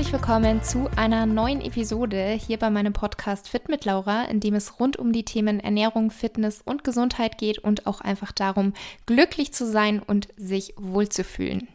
herzlich willkommen zu einer neuen Episode hier bei meinem Podcast Fit mit Laura, in dem es rund um die Themen Ernährung, Fitness und Gesundheit geht und auch einfach darum, glücklich zu sein und sich wohlzufühlen.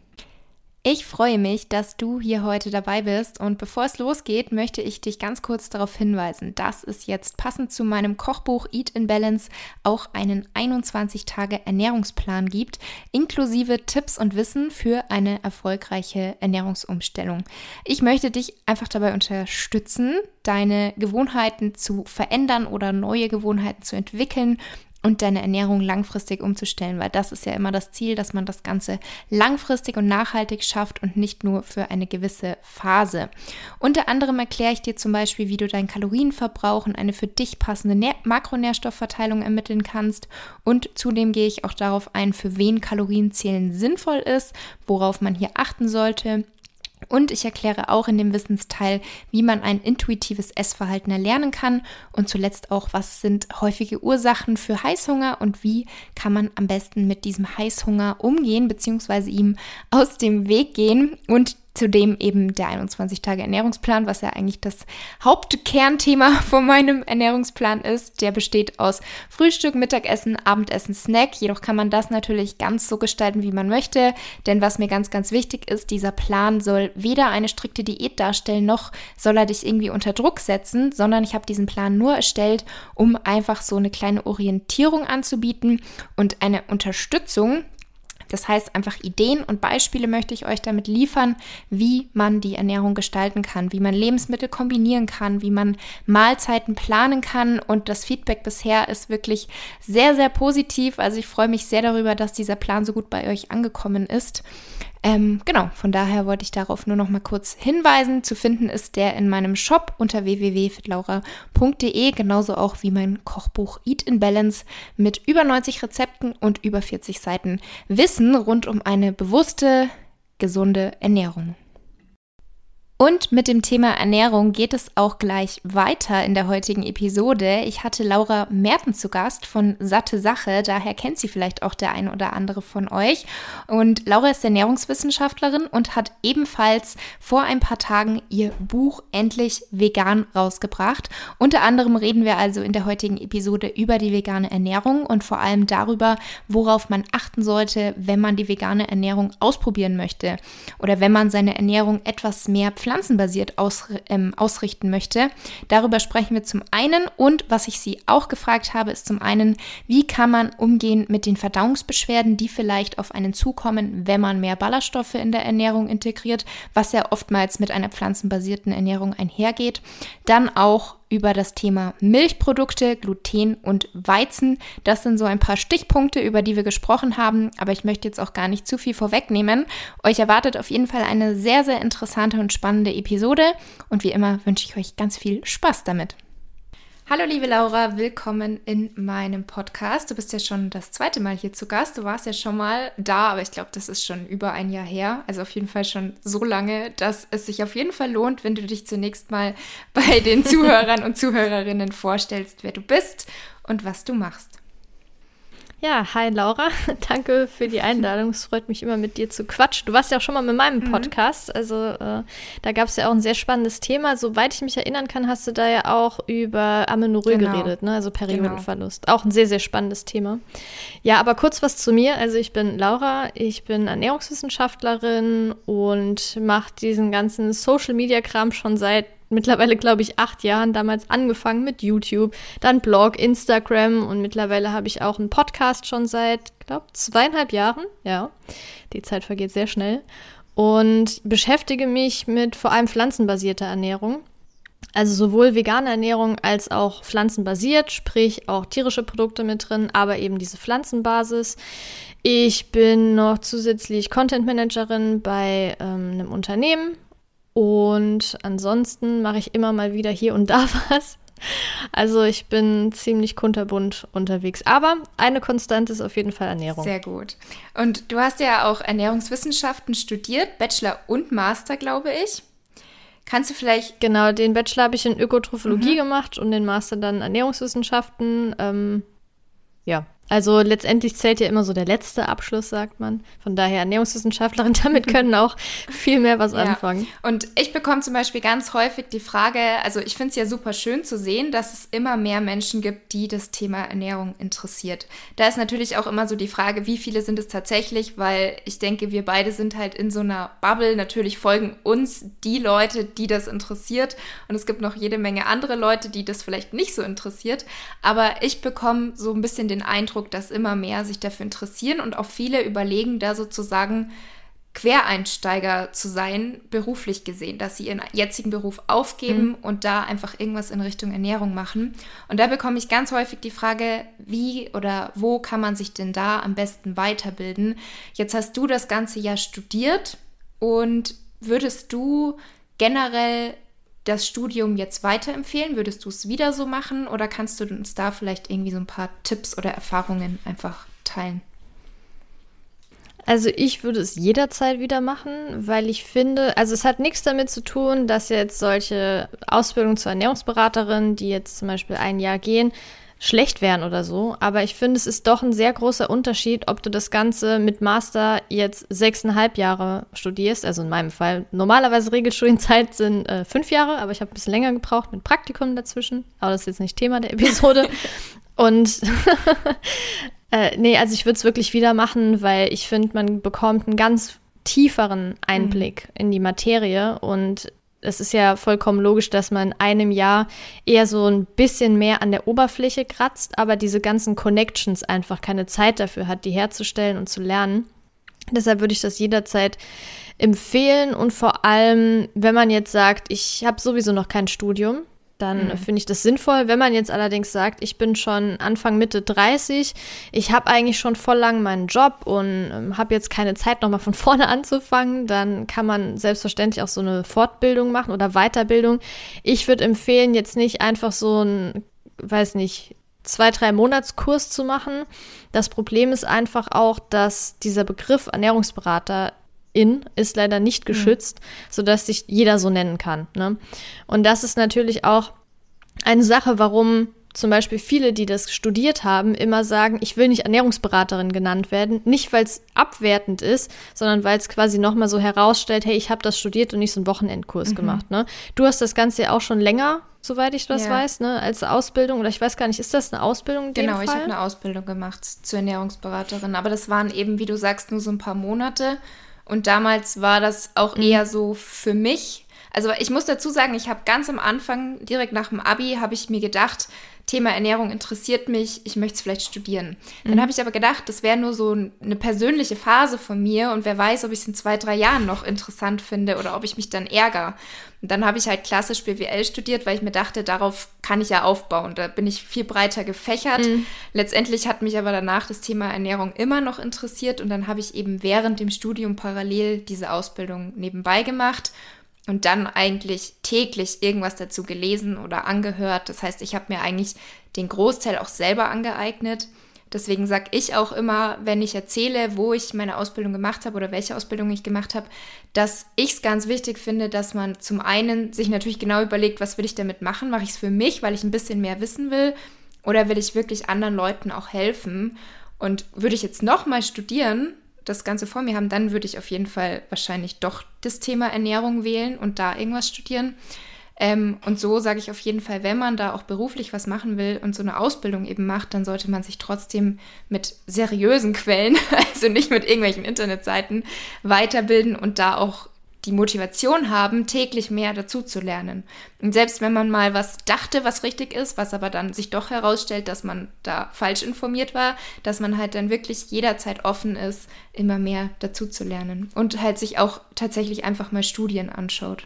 Ich freue mich, dass du hier heute dabei bist und bevor es losgeht, möchte ich dich ganz kurz darauf hinweisen, dass es jetzt passend zu meinem Kochbuch Eat in Balance auch einen 21 Tage Ernährungsplan gibt, inklusive Tipps und Wissen für eine erfolgreiche Ernährungsumstellung. Ich möchte dich einfach dabei unterstützen, deine Gewohnheiten zu verändern oder neue Gewohnheiten zu entwickeln und deine Ernährung langfristig umzustellen, weil das ist ja immer das Ziel, dass man das Ganze langfristig und nachhaltig schafft und nicht nur für eine gewisse Phase. Unter anderem erkläre ich dir zum Beispiel, wie du deinen Kalorienverbrauch und eine für dich passende Nähr Makronährstoffverteilung ermitteln kannst und zudem gehe ich auch darauf ein, für wen Kalorienzählen sinnvoll ist, worauf man hier achten sollte und ich erkläre auch in dem Wissensteil, wie man ein intuitives Essverhalten erlernen kann und zuletzt auch, was sind häufige Ursachen für Heißhunger und wie kann man am besten mit diesem Heißhunger umgehen bzw. ihm aus dem Weg gehen und Zudem eben der 21-Tage-Ernährungsplan, was ja eigentlich das Hauptkernthema von meinem Ernährungsplan ist. Der besteht aus Frühstück, Mittagessen, Abendessen, Snack. Jedoch kann man das natürlich ganz so gestalten, wie man möchte. Denn was mir ganz, ganz wichtig ist, dieser Plan soll weder eine strikte Diät darstellen, noch soll er dich irgendwie unter Druck setzen, sondern ich habe diesen Plan nur erstellt, um einfach so eine kleine Orientierung anzubieten und eine Unterstützung das heißt, einfach Ideen und Beispiele möchte ich euch damit liefern, wie man die Ernährung gestalten kann, wie man Lebensmittel kombinieren kann, wie man Mahlzeiten planen kann. Und das Feedback bisher ist wirklich sehr, sehr positiv. Also ich freue mich sehr darüber, dass dieser Plan so gut bei euch angekommen ist. Ähm, genau, von daher wollte ich darauf nur noch mal kurz hinweisen. Zu finden ist der in meinem Shop unter www.fitlaura.de, genauso auch wie mein Kochbuch Eat in Balance mit über 90 Rezepten und über 40 Seiten Wissen rund um eine bewusste, gesunde Ernährung. Und mit dem Thema Ernährung geht es auch gleich weiter in der heutigen Episode. Ich hatte Laura Merten zu Gast von Satte Sache, daher kennt sie vielleicht auch der ein oder andere von euch. Und Laura ist Ernährungswissenschaftlerin und hat ebenfalls vor ein paar Tagen ihr Buch Endlich Vegan rausgebracht. Unter anderem reden wir also in der heutigen Episode über die vegane Ernährung und vor allem darüber, worauf man achten sollte, wenn man die vegane Ernährung ausprobieren möchte oder wenn man seine Ernährung etwas mehr pflanzenbasiert aus, ähm, ausrichten möchte. Darüber sprechen wir zum einen und was ich Sie auch gefragt habe, ist zum einen, wie kann man umgehen mit den Verdauungsbeschwerden, die vielleicht auf einen zukommen, wenn man mehr Ballaststoffe in der Ernährung integriert, was ja oftmals mit einer pflanzenbasierten Ernährung einhergeht. Dann auch über das Thema Milchprodukte, Gluten und Weizen. Das sind so ein paar Stichpunkte, über die wir gesprochen haben, aber ich möchte jetzt auch gar nicht zu viel vorwegnehmen. Euch erwartet auf jeden Fall eine sehr, sehr interessante und spannende Episode und wie immer wünsche ich euch ganz viel Spaß damit. Hallo liebe Laura, willkommen in meinem Podcast. Du bist ja schon das zweite Mal hier zu Gast. Du warst ja schon mal da, aber ich glaube, das ist schon über ein Jahr her. Also auf jeden Fall schon so lange, dass es sich auf jeden Fall lohnt, wenn du dich zunächst mal bei den Zuhörern und Zuhörerinnen vorstellst, wer du bist und was du machst. Ja, hi Laura. Danke für die Einladung. Es freut mich immer mit dir zu quatschen. Du warst ja auch schon mal mit meinem mhm. Podcast. Also äh, da gab es ja auch ein sehr spannendes Thema. Soweit ich mich erinnern kann, hast du da ja auch über Amenorrhoe genau. geredet, ne? also Periodenverlust. Genau. Auch ein sehr, sehr spannendes Thema. Ja, aber kurz was zu mir. Also ich bin Laura, ich bin Ernährungswissenschaftlerin und mache diesen ganzen Social-Media-Kram schon seit mittlerweile, glaube ich, acht Jahren damals angefangen mit YouTube, dann Blog, Instagram und mittlerweile habe ich auch einen Podcast schon seit, glaube zweieinhalb Jahren. Ja, die Zeit vergeht sehr schnell. Und beschäftige mich mit vor allem pflanzenbasierter Ernährung. Also sowohl vegane Ernährung als auch pflanzenbasiert, sprich auch tierische Produkte mit drin, aber eben diese Pflanzenbasis. Ich bin noch zusätzlich Content Managerin bei ähm, einem Unternehmen, und ansonsten mache ich immer mal wieder hier und da was. Also ich bin ziemlich kunterbunt unterwegs. Aber eine Konstante ist auf jeden Fall Ernährung. Sehr gut. Und du hast ja auch Ernährungswissenschaften studiert, Bachelor und Master, glaube ich. Kannst du vielleicht. Genau, den Bachelor habe ich in Ökotrophologie mhm. gemacht und den Master dann Ernährungswissenschaften. Ähm, ja, Also letztendlich zählt ja immer so der letzte Abschluss, sagt man. Von daher Ernährungswissenschaftlerin, damit können auch viel mehr was ja. anfangen. Und ich bekomme zum Beispiel ganz häufig die Frage, also ich finde es ja super schön zu sehen, dass es immer mehr Menschen gibt, die das Thema Ernährung interessiert. Da ist natürlich auch immer so die Frage, wie viele sind es tatsächlich, weil ich denke, wir beide sind halt in so einer Bubble. Natürlich folgen uns die Leute, die das interessiert. Und es gibt noch jede Menge andere Leute, die das vielleicht nicht so interessiert. Aber ich bekomme so ein bisschen den Eindruck, Eindruck, dass immer mehr sich dafür interessieren und auch viele überlegen, da sozusagen Quereinsteiger zu sein, beruflich gesehen, dass sie ihren jetzigen Beruf aufgeben mhm. und da einfach irgendwas in Richtung Ernährung machen. Und da bekomme ich ganz häufig die Frage, wie oder wo kann man sich denn da am besten weiterbilden? Jetzt hast du das ganze Jahr studiert und würdest du generell das Studium jetzt weiterempfehlen? Würdest du es wieder so machen oder kannst du uns da vielleicht irgendwie so ein paar Tipps oder Erfahrungen einfach teilen? Also ich würde es jederzeit wieder machen, weil ich finde, also es hat nichts damit zu tun, dass jetzt solche Ausbildungen zur Ernährungsberaterin, die jetzt zum Beispiel ein Jahr gehen, schlecht wären oder so. Aber ich finde, es ist doch ein sehr großer Unterschied, ob du das Ganze mit Master jetzt sechseinhalb Jahre studierst. Also in meinem Fall. Normalerweise Regelstudienzeit sind äh, fünf Jahre, aber ich habe ein bisschen länger gebraucht mit Praktikum dazwischen. Aber das ist jetzt nicht Thema der Episode. Und äh, nee, also ich würde es wirklich wieder machen, weil ich finde, man bekommt einen ganz tieferen Einblick mhm. in die Materie und es ist ja vollkommen logisch, dass man in einem Jahr eher so ein bisschen mehr an der Oberfläche kratzt, aber diese ganzen Connections einfach keine Zeit dafür hat, die herzustellen und zu lernen. Deshalb würde ich das jederzeit empfehlen und vor allem, wenn man jetzt sagt, ich habe sowieso noch kein Studium, dann mhm. finde ich das sinnvoll. Wenn man jetzt allerdings sagt, ich bin schon Anfang Mitte 30, ich habe eigentlich schon voll lang meinen Job und ähm, habe jetzt keine Zeit, nochmal von vorne anzufangen, dann kann man selbstverständlich auch so eine Fortbildung machen oder Weiterbildung. Ich würde empfehlen, jetzt nicht einfach so ein, weiß nicht, zwei, drei Monatskurs zu machen. Das Problem ist einfach auch, dass dieser Begriff Ernährungsberater in ist leider nicht mhm. geschützt, mhm. sodass sich jeder so nennen kann. Ne? Und das ist natürlich auch eine Sache, warum zum Beispiel viele, die das studiert haben, immer sagen, ich will nicht Ernährungsberaterin genannt werden. Nicht, weil es abwertend ist, sondern weil es quasi nochmal so herausstellt, hey, ich habe das studiert und nicht so einen Wochenendkurs mhm. gemacht. Ne? Du hast das Ganze ja auch schon länger, soweit ich das ja. weiß, ne? als Ausbildung. Oder ich weiß gar nicht, ist das eine Ausbildung? genau, ich habe eine Ausbildung gemacht zur Ernährungsberaterin. Aber das waren eben, wie du sagst, nur so ein paar Monate. Und damals war das auch mhm. eher so für mich. Also ich muss dazu sagen, ich habe ganz am Anfang, direkt nach dem ABI, habe ich mir gedacht, Thema Ernährung interessiert mich, ich möchte es vielleicht studieren. Mhm. Dann habe ich aber gedacht, das wäre nur so eine persönliche Phase von mir und wer weiß, ob ich es in zwei, drei Jahren noch interessant finde oder ob ich mich dann ärgere. Und dann habe ich halt klassisch BWL studiert, weil ich mir dachte, darauf kann ich ja aufbauen. Da bin ich viel breiter gefächert. Mhm. Letztendlich hat mich aber danach das Thema Ernährung immer noch interessiert und dann habe ich eben während dem Studium parallel diese Ausbildung nebenbei gemacht und dann eigentlich täglich irgendwas dazu gelesen oder angehört. Das heißt, ich habe mir eigentlich den Großteil auch selber angeeignet. Deswegen sage ich auch immer, wenn ich erzähle, wo ich meine Ausbildung gemacht habe oder welche Ausbildung ich gemacht habe, dass ich es ganz wichtig finde, dass man zum einen sich natürlich genau überlegt, was will ich damit machen? Mache ich es für mich, weil ich ein bisschen mehr wissen will? Oder will ich wirklich anderen Leuten auch helfen? Und würde ich jetzt nochmal studieren, das Ganze vor mir haben, dann würde ich auf jeden Fall wahrscheinlich doch das Thema Ernährung wählen und da irgendwas studieren. Ähm, und so sage ich auf jeden Fall, wenn man da auch beruflich was machen will und so eine Ausbildung eben macht, dann sollte man sich trotzdem mit seriösen Quellen, also nicht mit irgendwelchen Internetseiten, weiterbilden und da auch die Motivation haben, täglich mehr dazu zu lernen. Und selbst wenn man mal was dachte, was richtig ist, was aber dann sich doch herausstellt, dass man da falsch informiert war, dass man halt dann wirklich jederzeit offen ist, immer mehr dazu zu lernen und halt sich auch tatsächlich einfach mal Studien anschaut.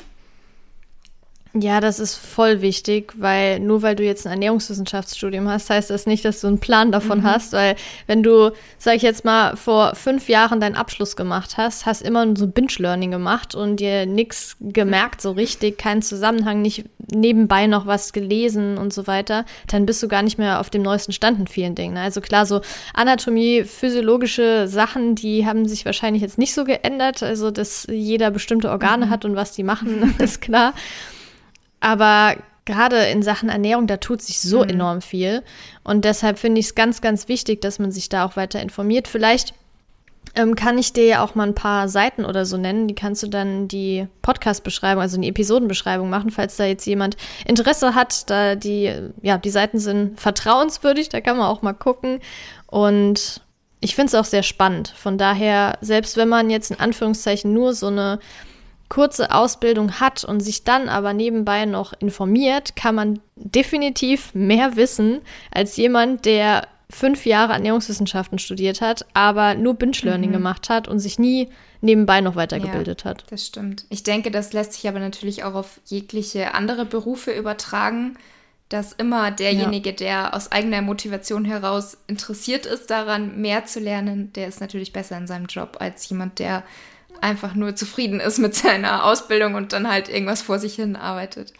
Ja, das ist voll wichtig, weil nur weil du jetzt ein Ernährungswissenschaftsstudium hast, heißt das nicht, dass du einen Plan davon mhm. hast, weil wenn du, sag ich jetzt mal, vor fünf Jahren deinen Abschluss gemacht hast, hast immer so Binge-Learning gemacht und dir nichts gemerkt so richtig, keinen Zusammenhang, nicht nebenbei noch was gelesen und so weiter, dann bist du gar nicht mehr auf dem neuesten Stand in vielen Dingen. Also klar, so Anatomie, physiologische Sachen, die haben sich wahrscheinlich jetzt nicht so geändert, also dass jeder bestimmte Organe mhm. hat und was die machen, ist klar. Aber gerade in Sachen Ernährung, da tut sich so mhm. enorm viel. Und deshalb finde ich es ganz, ganz wichtig, dass man sich da auch weiter informiert. Vielleicht ähm, kann ich dir ja auch mal ein paar Seiten oder so nennen. Die kannst du dann die Podcast-Beschreibung, also die Episodenbeschreibung machen, falls da jetzt jemand Interesse hat. Da die, ja, die Seiten sind vertrauenswürdig, da kann man auch mal gucken. Und ich finde es auch sehr spannend. Von daher, selbst wenn man jetzt in Anführungszeichen nur so eine kurze Ausbildung hat und sich dann aber nebenbei noch informiert, kann man definitiv mehr wissen als jemand, der fünf Jahre Ernährungswissenschaften studiert hat, aber nur Binge-Learning mhm. gemacht hat und sich nie nebenbei noch weitergebildet ja, hat. Das stimmt. Ich denke, das lässt sich aber natürlich auch auf jegliche andere Berufe übertragen, dass immer derjenige, ja. der aus eigener Motivation heraus interessiert ist daran, mehr zu lernen, der ist natürlich besser in seinem Job als jemand, der einfach nur zufrieden ist mit seiner Ausbildung und dann halt irgendwas vor sich hin arbeitet.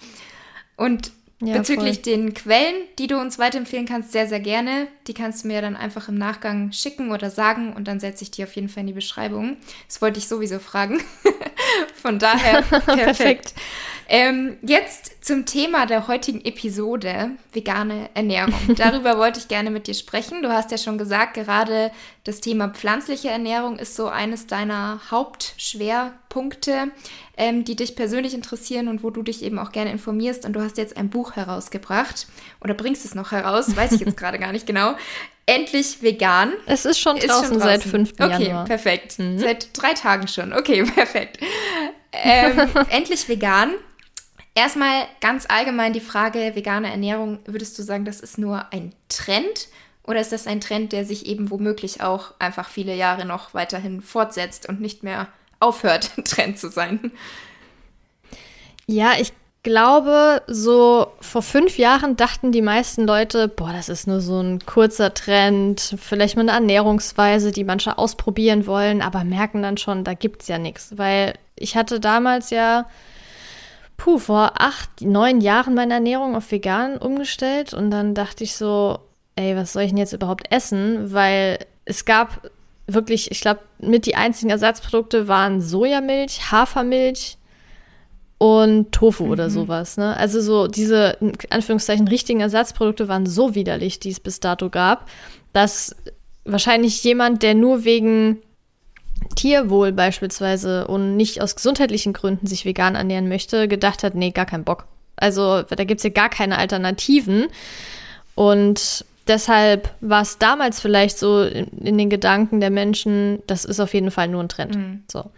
Und ja, Bezüglich voll. den Quellen, die du uns weiterempfehlen kannst, sehr, sehr gerne. Die kannst du mir dann einfach im Nachgang schicken oder sagen und dann setze ich die auf jeden Fall in die Beschreibung. Das wollte ich sowieso fragen. Von daher perfekt. perfekt. Ähm, jetzt zum Thema der heutigen Episode, vegane Ernährung. Darüber wollte ich gerne mit dir sprechen. Du hast ja schon gesagt, gerade das Thema pflanzliche Ernährung ist so eines deiner Hauptschwerpunkte, ähm, die dich persönlich interessieren und wo du dich eben auch gerne informierst. Und du hast jetzt ein Buch herausgebracht oder bringst es noch heraus, weiß ich jetzt gerade gar nicht genau. Endlich vegan. Es ist schon draußen, ist schon draußen. seit 5. Okay, Januar. perfekt. Mhm. Seit drei Tagen schon. Okay, perfekt. Ähm, endlich vegan. Erstmal ganz allgemein die Frage vegane Ernährung. Würdest du sagen, das ist nur ein Trend oder ist das ein Trend, der sich eben womöglich auch einfach viele Jahre noch weiterhin fortsetzt und nicht mehr aufhört, Trend zu sein? Ja, ich glaube, so vor fünf Jahren dachten die meisten Leute, boah, das ist nur so ein kurzer Trend, vielleicht mal eine Ernährungsweise, die manche ausprobieren wollen, aber merken dann schon, da gibt es ja nichts. Weil ich hatte damals ja puh, vor acht, neun Jahren meine Ernährung auf vegan umgestellt und dann dachte ich so, ey, was soll ich denn jetzt überhaupt essen? Weil es gab wirklich, ich glaube, mit die einzigen Ersatzprodukte waren Sojamilch, Hafermilch und Tofu mhm. oder sowas. Ne? Also so diese, in Anführungszeichen, richtigen Ersatzprodukte waren so widerlich, die es bis dato gab, dass wahrscheinlich jemand, der nur wegen Tierwohl beispielsweise und nicht aus gesundheitlichen Gründen sich vegan ernähren möchte, gedacht hat, nee, gar keinen Bock. Also da gibt es ja gar keine Alternativen. Und deshalb war es damals vielleicht so in, in, den Gedanken der Menschen, das ist auf jeden Fall nur ein Trend. Mhm. So.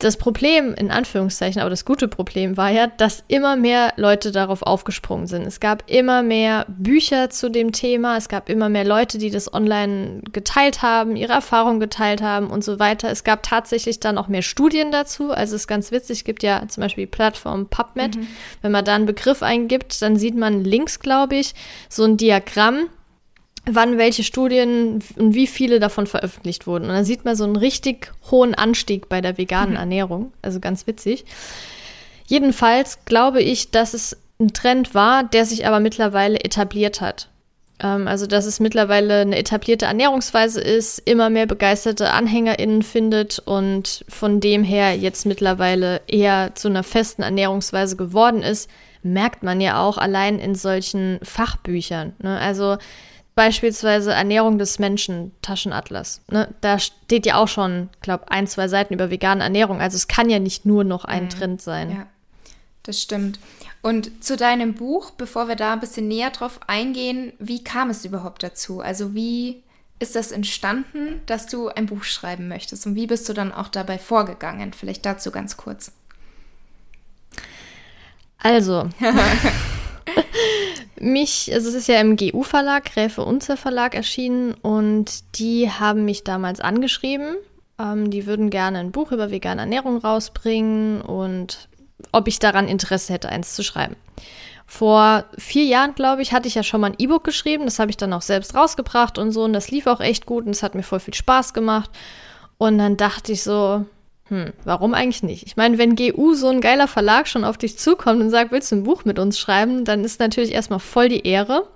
Das Problem, in Anführungszeichen, aber das gute Problem war ja, dass immer mehr Leute darauf aufgesprungen sind. Es gab immer mehr Bücher zu dem Thema, es gab immer mehr Leute, die das online geteilt haben, ihre Erfahrungen geteilt haben und so weiter. Es gab tatsächlich dann auch mehr Studien dazu. Also es ist ganz witzig, es gibt ja zum Beispiel die Plattform PubMed. Mhm. Wenn man da einen Begriff eingibt, dann sieht man links, glaube ich, so ein Diagramm, wann welche Studien und wie viele davon veröffentlicht wurden. Und dann sieht man so einen richtig hohen Anstieg bei der veganen mhm. Ernährung. Also ganz witzig. Jedenfalls glaube ich, dass es ein Trend war, der sich aber mittlerweile etabliert hat. Ähm, also, dass es mittlerweile eine etablierte Ernährungsweise ist, immer mehr begeisterte AnhängerInnen findet und von dem her jetzt mittlerweile eher zu einer festen Ernährungsweise geworden ist, merkt man ja auch allein in solchen Fachbüchern. Ne? Also, beispielsweise Ernährung des Menschen, Taschenatlas. Ne? Da steht ja auch schon, glaube ein, zwei Seiten über vegane Ernährung. Also es kann ja nicht nur noch ein mhm. Trend sein. Ja, das stimmt. Und zu deinem Buch, bevor wir da ein bisschen näher drauf eingehen, wie kam es überhaupt dazu? Also wie ist das entstanden, dass du ein Buch schreiben möchtest? Und wie bist du dann auch dabei vorgegangen? Vielleicht dazu ganz kurz. Also, mich, also es ist ja im GU-Verlag, Gräfe Unzer Verlag erschienen und die haben mich damals angeschrieben. Ähm, die würden gerne ein Buch über vegane Ernährung rausbringen und ob ich daran Interesse hätte, eins zu schreiben. Vor vier Jahren, glaube ich, hatte ich ja schon mal ein E-Book geschrieben. Das habe ich dann auch selbst rausgebracht und so. Und das lief auch echt gut und es hat mir voll viel Spaß gemacht. Und dann dachte ich so, hm, warum eigentlich nicht? Ich meine, wenn GU so ein geiler Verlag schon auf dich zukommt und sagt, willst du ein Buch mit uns schreiben, dann ist natürlich erstmal voll die Ehre.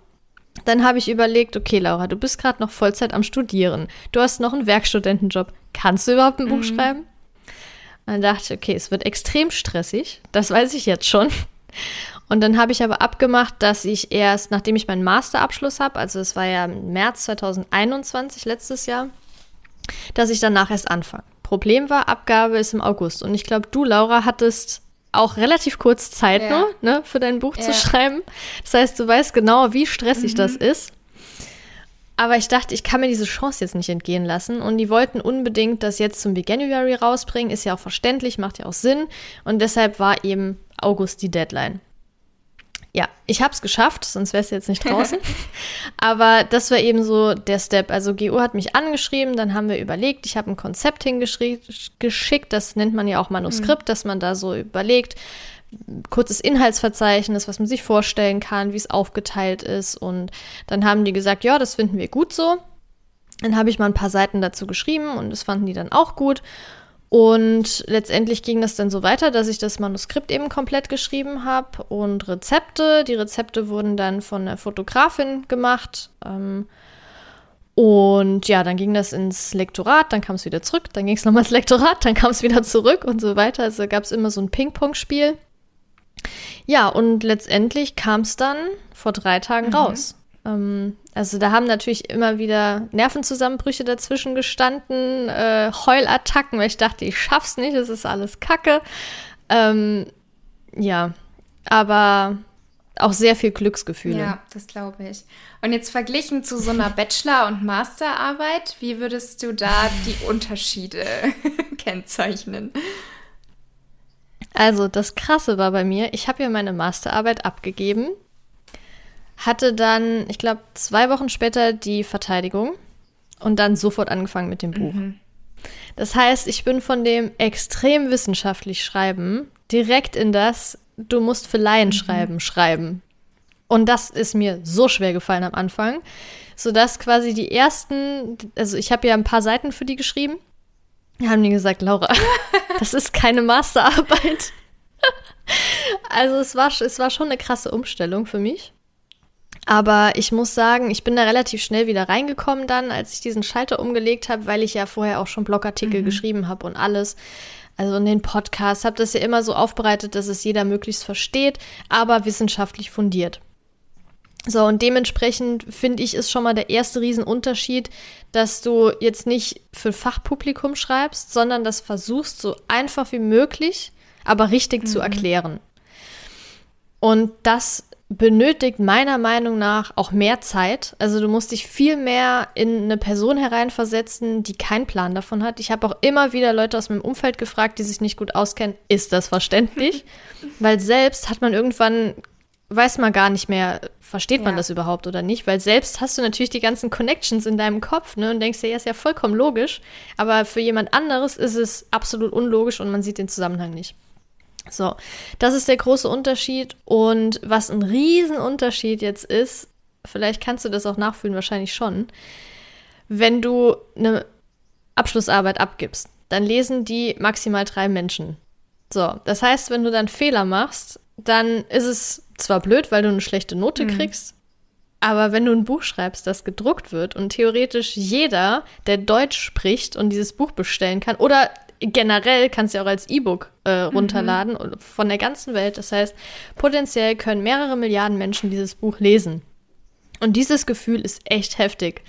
Dann habe ich überlegt, okay, Laura, du bist gerade noch Vollzeit am Studieren. Du hast noch einen Werkstudentenjob. Kannst du überhaupt ein Buch mhm. schreiben? Und dann dachte ich, okay, es wird extrem stressig. Das weiß ich jetzt schon. Und dann habe ich aber abgemacht, dass ich erst, nachdem ich meinen Masterabschluss habe, also es war ja März 2021, letztes Jahr, dass ich danach erst anfange. Problem war, Abgabe ist im August. Und ich glaube, du, Laura, hattest auch relativ kurz Zeit ja. nur, ne, für dein Buch ja. zu schreiben. Das heißt, du weißt genau, wie stressig mhm. das ist. Aber ich dachte, ich kann mir diese Chance jetzt nicht entgehen lassen. Und die wollten unbedingt das jetzt zum Veganuary rausbringen. Ist ja auch verständlich, macht ja auch Sinn. Und deshalb war eben August die Deadline. Ja, ich habe es geschafft, sonst wär's jetzt nicht draußen. Aber das war eben so der Step. Also GU hat mich angeschrieben, dann haben wir überlegt, ich habe ein Konzept hingeschickt, das nennt man ja auch Manuskript, mhm. dass man da so überlegt, kurzes Inhaltsverzeichnis, was man sich vorstellen kann, wie es aufgeteilt ist. Und dann haben die gesagt, ja, das finden wir gut so. Dann habe ich mal ein paar Seiten dazu geschrieben und das fanden die dann auch gut. Und letztendlich ging das dann so weiter, dass ich das Manuskript eben komplett geschrieben habe und Rezepte. Die Rezepte wurden dann von der Fotografin gemacht. Ähm, und ja, dann ging das ins Lektorat, dann kam es wieder zurück, dann ging es nochmal ins Lektorat, dann kam es wieder zurück und so weiter. Also gab es immer so ein Ping-Pong-Spiel. Ja, und letztendlich kam es dann vor drei Tagen mhm. raus. Ähm, also da haben natürlich immer wieder Nervenzusammenbrüche dazwischen gestanden, äh, Heulattacken, weil ich dachte, ich schaff's nicht, es ist alles Kacke. Ähm, ja, aber auch sehr viel Glücksgefühle. Ja, das glaube ich. Und jetzt verglichen zu so einer Bachelor- und Masterarbeit, wie würdest du da die Unterschiede kennzeichnen? Also das Krasse war bei mir, ich habe ja meine Masterarbeit abgegeben hatte dann, ich glaube, zwei Wochen später die Verteidigung und dann sofort angefangen mit dem Buch. Mhm. Das heißt, ich bin von dem extrem wissenschaftlich Schreiben direkt in das, du musst für Laien mhm. schreiben, schreiben. Und das ist mir so schwer gefallen am Anfang, sodass quasi die ersten, also ich habe ja ein paar Seiten für die geschrieben, haben die gesagt, Laura, das ist keine Masterarbeit. also es war, es war schon eine krasse Umstellung für mich. Aber ich muss sagen, ich bin da relativ schnell wieder reingekommen dann, als ich diesen Schalter umgelegt habe, weil ich ja vorher auch schon Blogartikel mhm. geschrieben habe und alles. Also in den Podcasts habe das ja immer so aufbereitet, dass es jeder möglichst versteht, aber wissenschaftlich fundiert. So, und dementsprechend finde ich, ist schon mal der erste Riesenunterschied, dass du jetzt nicht für Fachpublikum schreibst, sondern das versuchst, so einfach wie möglich, aber richtig mhm. zu erklären. Und das benötigt meiner Meinung nach auch mehr Zeit. Also du musst dich viel mehr in eine Person hereinversetzen, die keinen Plan davon hat. Ich habe auch immer wieder Leute aus meinem Umfeld gefragt, die sich nicht gut auskennen, ist das verständlich? weil selbst hat man irgendwann, weiß man gar nicht mehr, versteht man ja. das überhaupt oder nicht? Weil selbst hast du natürlich die ganzen Connections in deinem Kopf ne, und denkst dir, ja, ist ja vollkommen logisch. Aber für jemand anderes ist es absolut unlogisch und man sieht den Zusammenhang nicht. So, das ist der große Unterschied. Und was ein Riesenunterschied jetzt ist, vielleicht kannst du das auch nachfühlen, wahrscheinlich schon, wenn du eine Abschlussarbeit abgibst, dann lesen die maximal drei Menschen. So, das heißt, wenn du dann Fehler machst, dann ist es zwar blöd, weil du eine schlechte Note mhm. kriegst, aber wenn du ein Buch schreibst, das gedruckt wird und theoretisch jeder, der Deutsch spricht und dieses Buch bestellen kann, oder generell kannst du auch als E-Book äh, mhm. runterladen mhm. von der ganzen Welt. Das heißt, potenziell können mehrere Milliarden Menschen dieses Buch lesen. Und dieses Gefühl ist echt heftig.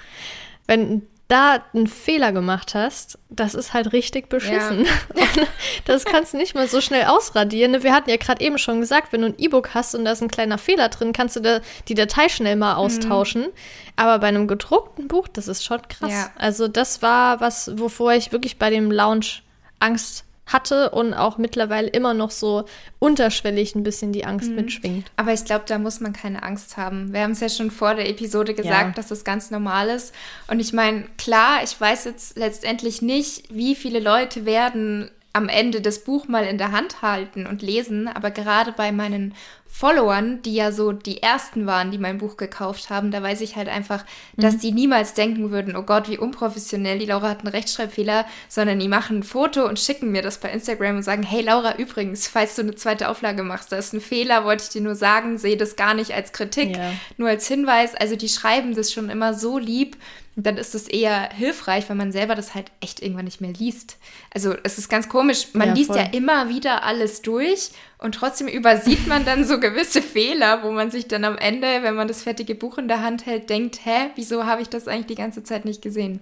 Wenn da einen Fehler gemacht hast, das ist halt richtig beschissen. Ja. das kannst du nicht mal so schnell ausradieren. Wir hatten ja gerade eben schon gesagt, wenn du ein E-Book hast und da ist ein kleiner Fehler drin, kannst du da die Datei schnell mal austauschen. Mhm. Aber bei einem gedruckten Buch, das ist schon krass. Ja. Also das war was, wovor ich wirklich bei dem Launch Angst hatte und auch mittlerweile immer noch so unterschwellig ein bisschen die Angst mhm. mitschwingt. Aber ich glaube, da muss man keine Angst haben. Wir haben es ja schon vor der Episode gesagt, ja. dass das ganz normal ist. Und ich meine, klar, ich weiß jetzt letztendlich nicht, wie viele Leute werden am Ende das Buch mal in der Hand halten und lesen, aber gerade bei meinen Followern, die ja so die ersten waren, die mein Buch gekauft haben, da weiß ich halt einfach, dass mhm. die niemals denken würden, oh Gott, wie unprofessionell, die Laura hat einen Rechtschreibfehler, sondern die machen ein Foto und schicken mir das bei Instagram und sagen, hey Laura, übrigens, falls du eine zweite Auflage machst, da ist ein Fehler, wollte ich dir nur sagen, sehe das gar nicht als Kritik, ja. nur als Hinweis. Also die schreiben das schon immer so lieb, und dann ist es eher hilfreich, weil man selber das halt echt irgendwann nicht mehr liest. Also es ist ganz komisch, man ja, liest ja immer wieder alles durch Und trotzdem übersieht man dann so gewisse Fehler, wo man sich dann am Ende, wenn man das fertige Buch in der Hand hält, denkt, hä, wieso habe ich das eigentlich die ganze Zeit nicht gesehen?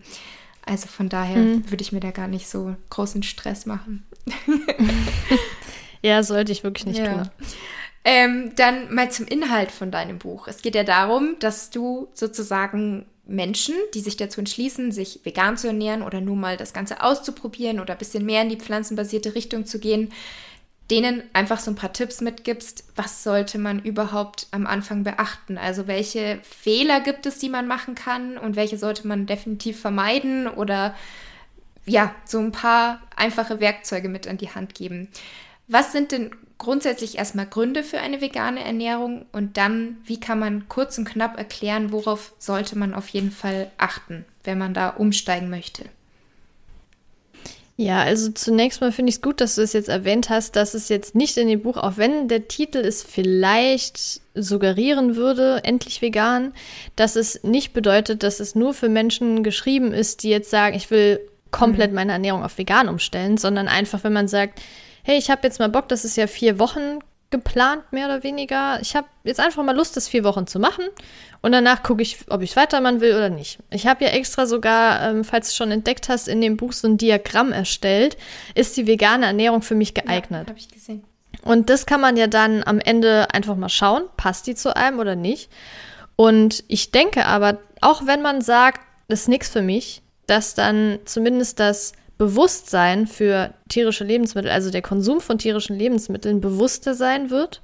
Also von daher mhm. würde ich mir da gar nicht so großen Stress machen. ja, sollte ich wirklich nicht ja. tun. Ähm, dann mal zum Inhalt von deinem Buch. Es geht ja darum, dass du sozusagen Menschen, die sich dazu entschließen, sich vegan zu ernähren oder nur mal das Ganze auszuprobieren oder ein bisschen mehr in die pflanzenbasierte Richtung zu gehen, denen einfach so ein paar Tipps mitgibst, was sollte man überhaupt am Anfang beachten? Also welche Fehler gibt es, die man machen kann und welche sollte man definitiv vermeiden oder ja, so ein paar einfache Werkzeuge mit an die Hand geben. Was sind denn grundsätzlich erstmal Gründe für eine vegane Ernährung und dann, wie kann man kurz und knapp erklären, worauf sollte man auf jeden Fall achten, wenn man da umsteigen möchte? Ja, also zunächst mal finde ich es gut, dass du es jetzt erwähnt hast, dass es jetzt nicht in dem Buch, auch wenn der Titel es vielleicht suggerieren würde, endlich vegan, dass es nicht bedeutet, dass es nur für Menschen geschrieben ist, die jetzt sagen, ich will komplett mhm. meine Ernährung auf vegan umstellen, sondern einfach, wenn man sagt, hey, ich habe jetzt mal Bock, das ist ja vier Wochen geplant, mehr oder weniger. Ich habe jetzt einfach mal Lust, das vier Wochen zu machen. Und danach gucke ich, ob ich weitermachen will oder nicht. Ich habe ja extra sogar, ähm, falls du schon entdeckt hast, in dem Buch so ein Diagramm erstellt. Ist die vegane Ernährung für mich geeignet? Ja, habe ich gesehen. Und das kann man ja dann am Ende einfach mal schauen, passt die zu einem oder nicht. Und ich denke aber, auch wenn man sagt, das ist nichts für mich, dass dann zumindest das Bewusstsein für tierische Lebensmittel, also der Konsum von tierischen Lebensmitteln, bewusster sein wird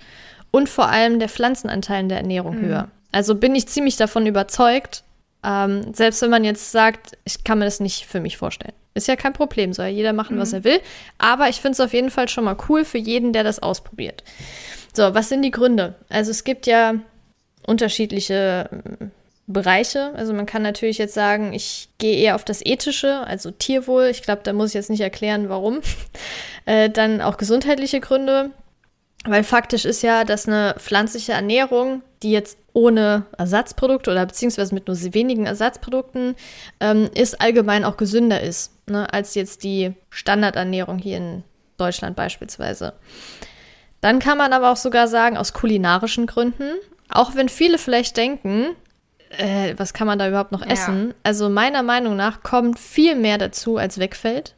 und vor allem der Pflanzenanteil in der Ernährung mhm. höher. Also bin ich ziemlich davon überzeugt, ähm, selbst wenn man jetzt sagt, ich kann mir das nicht für mich vorstellen. Ist ja kein Problem, soll ja jeder machen, mhm. was er will. Aber ich finde es auf jeden Fall schon mal cool für jeden, der das ausprobiert. So, was sind die Gründe? Also es gibt ja unterschiedliche Bereiche. Also man kann natürlich jetzt sagen, ich gehe eher auf das Ethische, also Tierwohl. Ich glaube, da muss ich jetzt nicht erklären, warum. äh, dann auch gesundheitliche Gründe. Weil faktisch ist ja, dass eine pflanzliche Ernährung, die jetzt ohne Ersatzprodukte oder beziehungsweise mit nur wenigen Ersatzprodukten ähm, ist, allgemein auch gesünder ist, ne, als jetzt die Standardernährung hier in Deutschland beispielsweise. Dann kann man aber auch sogar sagen, aus kulinarischen Gründen, auch wenn viele vielleicht denken, äh, was kann man da überhaupt noch essen? Ja. Also meiner Meinung nach kommt viel mehr dazu, als wegfällt.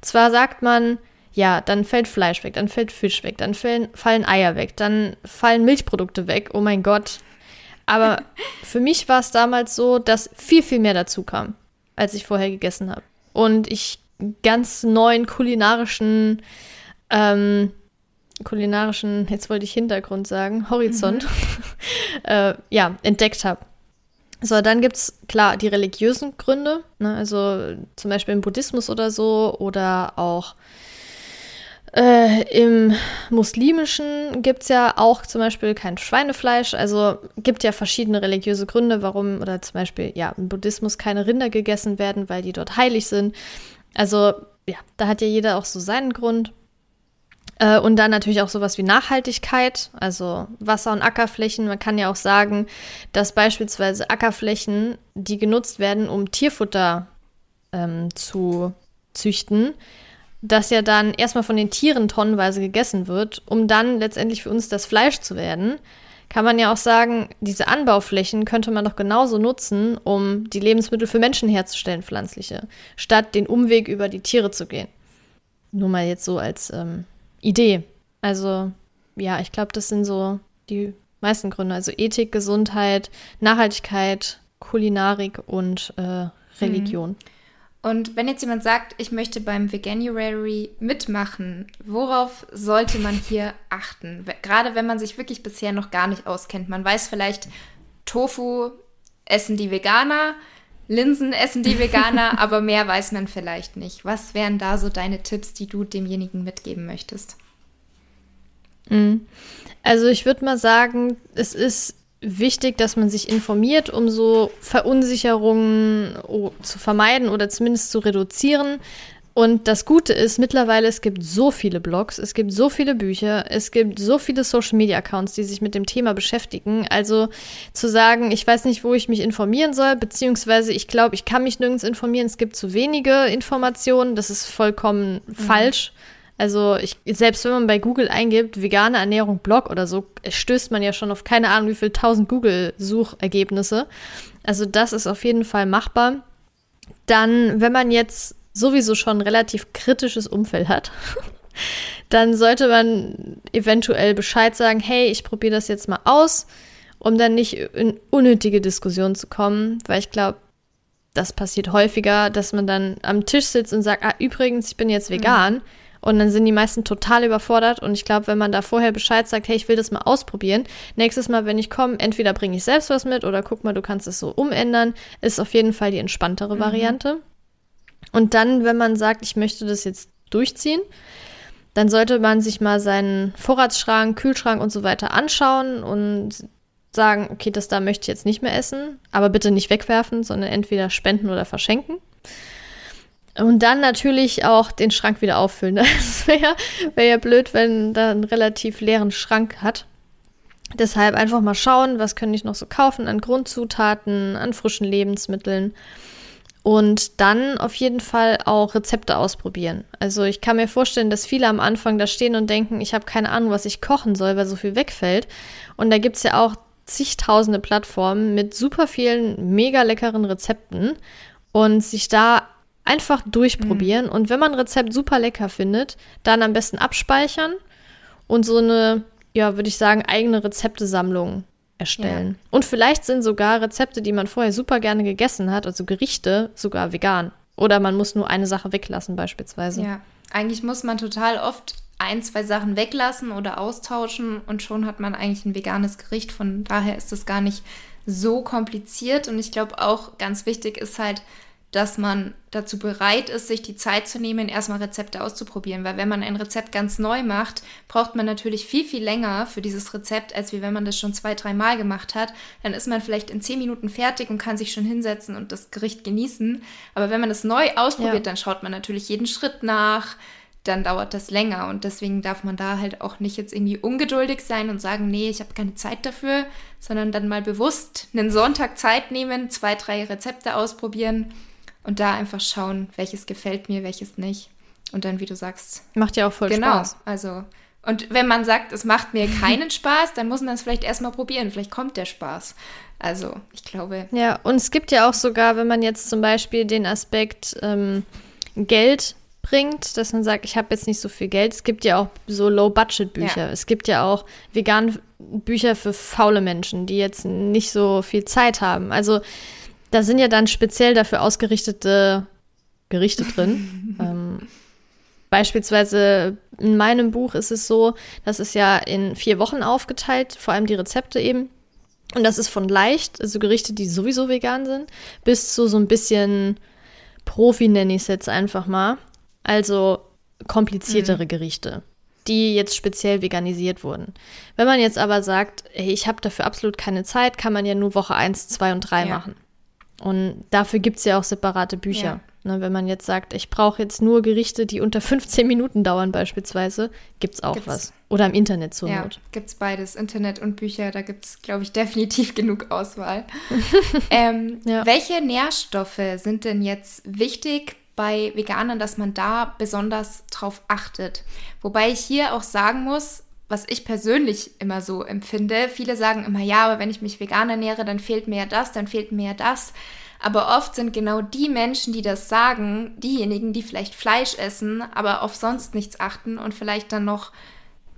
Zwar sagt man, ja, dann fällt Fleisch weg, dann fällt Fisch weg, dann fallen, fallen Eier weg, dann fallen Milchprodukte weg. Oh mein Gott. Aber für mich war es damals so, dass viel, viel mehr dazu kam, als ich vorher gegessen habe. Und ich ganz neuen kulinarischen, ähm, kulinarischen, jetzt wollte ich Hintergrund sagen, Horizont, mhm. äh, ja, entdeckt habe. So, dann gibt es klar die religiösen Gründe, ne? also zum Beispiel im Buddhismus oder so oder auch äh, im Muslimischen gibt es ja auch zum Beispiel kein Schweinefleisch. Also gibt ja verschiedene religiöse Gründe, warum oder zum Beispiel ja im Buddhismus keine Rinder gegessen werden, weil die dort heilig sind. Also ja, da hat ja jeder auch so seinen Grund. Äh, und dann natürlich auch sowas wie Nachhaltigkeit, also Wasser- und Ackerflächen. Man kann ja auch sagen, dass beispielsweise Ackerflächen, die genutzt werden, um Tierfutter ähm, zu züchten, das ja dann erstmal von den Tieren tonnenweise gegessen wird, um dann letztendlich für uns das Fleisch zu werden, kann man ja auch sagen, diese Anbauflächen könnte man doch genauso nutzen, um die Lebensmittel für Menschen herzustellen, pflanzliche, statt den Umweg über die Tiere zu gehen. Nur mal jetzt so als ähm, Idee. Also ja, ich glaube, das sind so die meisten Gründe. Also Ethik, Gesundheit, Nachhaltigkeit, Kulinarik und äh, Religion. Mhm. Und wenn jetzt jemand sagt, ich möchte beim Veganuary mitmachen, worauf sollte man hier achten? Gerade wenn man sich wirklich bisher noch gar nicht auskennt. Man weiß vielleicht, Tofu essen die Veganer, Linsen essen die Veganer, aber mehr weiß man vielleicht nicht. Was wären da so deine Tipps, die du demjenigen mitgeben möchtest? Mhm. Also ich würde mal sagen, es ist wichtig, dass man sich informiert, um so Verunsicherungen zu vermeiden oder zumindest zu reduzieren. Und das Gute ist, mittlerweile, es gibt so viele Blogs, es gibt so viele Bücher, es gibt so viele Social-Media-Accounts, die sich mit dem Thema beschäftigen. Also zu sagen, ich weiß nicht, wo ich mich informieren soll, beziehungsweise ich glaube, ich kann mich nirgends informieren, es gibt zu wenige Informationen, das ist vollkommen mhm. falsch. Also ich, selbst wenn man bei Google eingibt, vegane Ernährung Blog oder so, stößt man ja schon auf keine Ahnung wie viel tausend Google-Suchergebnisse. Also das ist auf jeden Fall machbar. Dann, wenn man jetzt sowieso schon ein relativ kritisches Umfeld hat, dann sollte man eventuell Bescheid sagen, hey, ich probiere das jetzt mal aus, um dann nicht in unnötige Diskussionen zu kommen, weil ich glaube, das passiert häufiger, dass man dann am Tisch sitzt und sagt, ah, übrigens, ich bin jetzt vegan. Mhm. Und dann sind die meisten total überfordert. Und ich glaube, wenn man da vorher Bescheid sagt, hey, ich will das mal ausprobieren, nächstes Mal, wenn ich komme, entweder bringe ich selbst was mit oder guck mal, du kannst es so umändern, ist auf jeden Fall die entspanntere mhm. Variante. Und dann, wenn man sagt, ich möchte das jetzt durchziehen, dann sollte man sich mal seinen Vorratsschrank, Kühlschrank und so weiter anschauen und sagen, okay, das da möchte ich jetzt nicht mehr essen, aber bitte nicht wegwerfen, sondern entweder spenden oder verschenken. Und dann natürlich auch den Schrank wieder auffüllen. Das wäre wär ja blöd, wenn da einen relativ leeren Schrank hat. Deshalb einfach mal schauen, was kann ich noch so kaufen an Grundzutaten, an frischen Lebensmitteln. Und dann auf jeden Fall auch Rezepte ausprobieren. Also ich kann mir vorstellen, dass viele am Anfang da stehen und denken, ich habe keine Ahnung, was ich kochen soll, weil so viel wegfällt. Und da gibt es ja auch zigtausende Plattformen mit super vielen mega leckeren Rezepten und sich da einfach durchprobieren. Mhm. Und wenn man ein Rezept super lecker findet, dann am besten abspeichern und so eine, ja, würde ich sagen, eigene Rezeptesammlung erstellen. Ja. Und vielleicht sind sogar Rezepte, die man vorher super gerne gegessen hat, also Gerichte, sogar vegan. Oder man muss nur eine Sache weglassen, beispielsweise. Ja, eigentlich muss man total oft ein, zwei Sachen weglassen oder austauschen und schon hat man eigentlich ein veganes Gericht. Von daher ist es gar nicht so kompliziert und ich glaube auch ganz wichtig ist halt, dass man dazu bereit ist, sich die Zeit zu nehmen, erstmal Rezepte auszuprobieren. Weil wenn man ein Rezept ganz neu macht, braucht man natürlich viel, viel länger für dieses Rezept, als wie wenn man das schon zwei, drei Mal gemacht hat. Dann ist man vielleicht in zehn Minuten fertig und kann sich schon hinsetzen und das Gericht genießen. Aber wenn man es neu ausprobiert, ja. dann schaut man natürlich jeden Schritt nach, dann dauert das länger. Und deswegen darf man da halt auch nicht jetzt irgendwie ungeduldig sein und sagen, nee, ich habe keine Zeit dafür, sondern dann mal bewusst einen Sonntag Zeit nehmen, zwei, drei Rezepte ausprobieren und da einfach schauen, welches gefällt mir, welches nicht. Und dann, wie du sagst. Macht ja auch voll genau, Spaß. Genau. Also, und wenn man sagt, es macht mir keinen Spaß, dann muss man es vielleicht erstmal probieren. Vielleicht kommt der Spaß. Also, ich glaube. Ja, und es gibt ja auch sogar, wenn man jetzt zum Beispiel den Aspekt ähm, Geld bringt, dass man sagt, ich habe jetzt nicht so viel Geld. Es gibt ja auch so Low-Budget-Bücher. Ja. Es gibt ja auch vegan Bücher für faule Menschen, die jetzt nicht so viel Zeit haben. Also da sind ja dann speziell dafür ausgerichtete Gerichte drin. ähm, beispielsweise in meinem Buch ist es so, das ist ja in vier Wochen aufgeteilt, vor allem die Rezepte eben. Und das ist von leicht, also Gerichte, die sowieso vegan sind, bis zu so ein bisschen Profi nenne ich es jetzt einfach mal. Also kompliziertere mhm. Gerichte, die jetzt speziell veganisiert wurden. Wenn man jetzt aber sagt, hey, ich habe dafür absolut keine Zeit, kann man ja nur Woche 1, 2 und 3 ja. machen. Und dafür gibt es ja auch separate Bücher. Ja. Ne, wenn man jetzt sagt, ich brauche jetzt nur Gerichte, die unter 15 Minuten dauern beispielsweise, gibt es auch gibt's, was. Oder im Internet zur ja, Not. Gibt es beides, Internet und Bücher, da gibt es, glaube ich, definitiv genug Auswahl. ähm, ja. Welche Nährstoffe sind denn jetzt wichtig bei Veganern, dass man da besonders drauf achtet. Wobei ich hier auch sagen muss, was ich persönlich immer so empfinde, viele sagen immer, ja, aber wenn ich mich vegan ernähre, dann fehlt mir ja das, dann fehlt mir ja das. Aber oft sind genau die Menschen, die das sagen, diejenigen, die vielleicht Fleisch essen, aber auf sonst nichts achten und vielleicht dann noch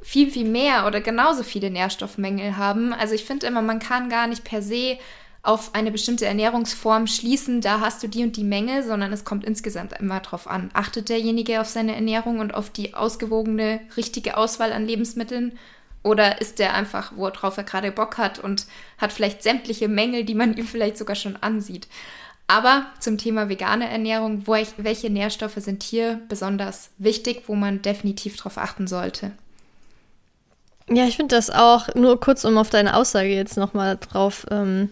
viel, viel mehr oder genauso viele Nährstoffmängel haben. Also ich finde immer, man kann gar nicht per se auf eine bestimmte Ernährungsform schließen, da hast du die und die Menge, sondern es kommt insgesamt immer drauf an. Achtet derjenige auf seine Ernährung und auf die ausgewogene, richtige Auswahl an Lebensmitteln? Oder ist der einfach, worauf er gerade Bock hat und hat vielleicht sämtliche Mängel, die man ihm vielleicht sogar schon ansieht? Aber zum Thema vegane Ernährung, ich, welche Nährstoffe sind hier besonders wichtig, wo man definitiv darauf achten sollte? Ja, ich finde das auch, nur kurz um auf deine Aussage jetzt nochmal drauf ähm,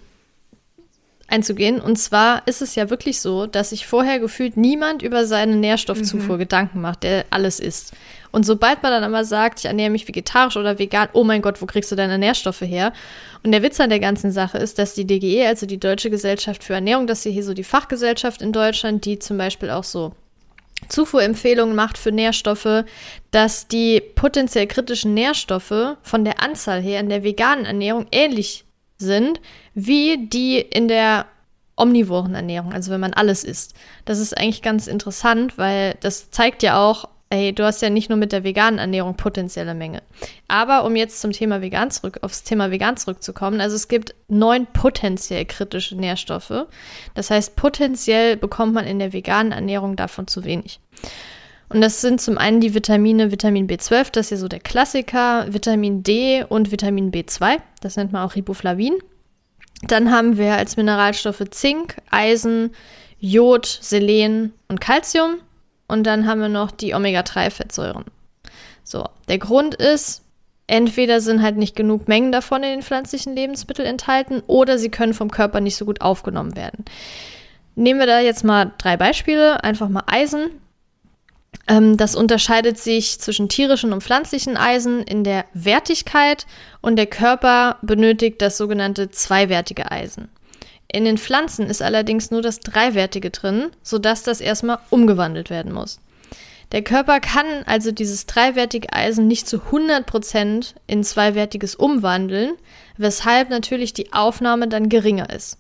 einzugehen. Und zwar ist es ja wirklich so, dass sich vorher gefühlt niemand über seine Nährstoffzufuhr mhm. Gedanken macht, der alles isst. Und sobald man dann aber sagt, ich ernähre mich vegetarisch oder vegan, oh mein Gott, wo kriegst du deine Nährstoffe her? Und der Witz an der ganzen Sache ist, dass die DGE, also die Deutsche Gesellschaft für Ernährung, das ist hier so die Fachgesellschaft in Deutschland, die zum Beispiel auch so Zufuhrempfehlungen macht für Nährstoffe, dass die potenziell kritischen Nährstoffe von der Anzahl her in der veganen Ernährung ähnlich sind wie die in der omnivoren Ernährung, also wenn man alles isst. Das ist eigentlich ganz interessant, weil das zeigt ja auch, ey, du hast ja nicht nur mit der veganen Ernährung potenzielle Menge. Aber um jetzt zum Thema vegan zurück, aufs Thema vegan zurückzukommen, also es gibt neun potenziell kritische Nährstoffe. Das heißt, potenziell bekommt man in der veganen Ernährung davon zu wenig. Und das sind zum einen die Vitamine Vitamin B12, das ist ja so der Klassiker, Vitamin D und Vitamin B2, das nennt man auch Riboflavin. Dann haben wir als Mineralstoffe Zink, Eisen, Jod, Selen und Calcium. Und dann haben wir noch die Omega-3-Fettsäuren. So, der Grund ist, entweder sind halt nicht genug Mengen davon in den pflanzlichen Lebensmitteln enthalten oder sie können vom Körper nicht so gut aufgenommen werden. Nehmen wir da jetzt mal drei Beispiele. Einfach mal Eisen. Ähm, das unterscheidet sich zwischen tierischen und pflanzlichen Eisen in der Wertigkeit und der Körper benötigt das sogenannte zweiwertige Eisen. In den Pflanzen ist allerdings nur das Dreiwertige drin, sodass das erstmal umgewandelt werden muss. Der Körper kann also dieses dreiwertige Eisen nicht zu 100% in zweiwertiges umwandeln, weshalb natürlich die Aufnahme dann geringer ist.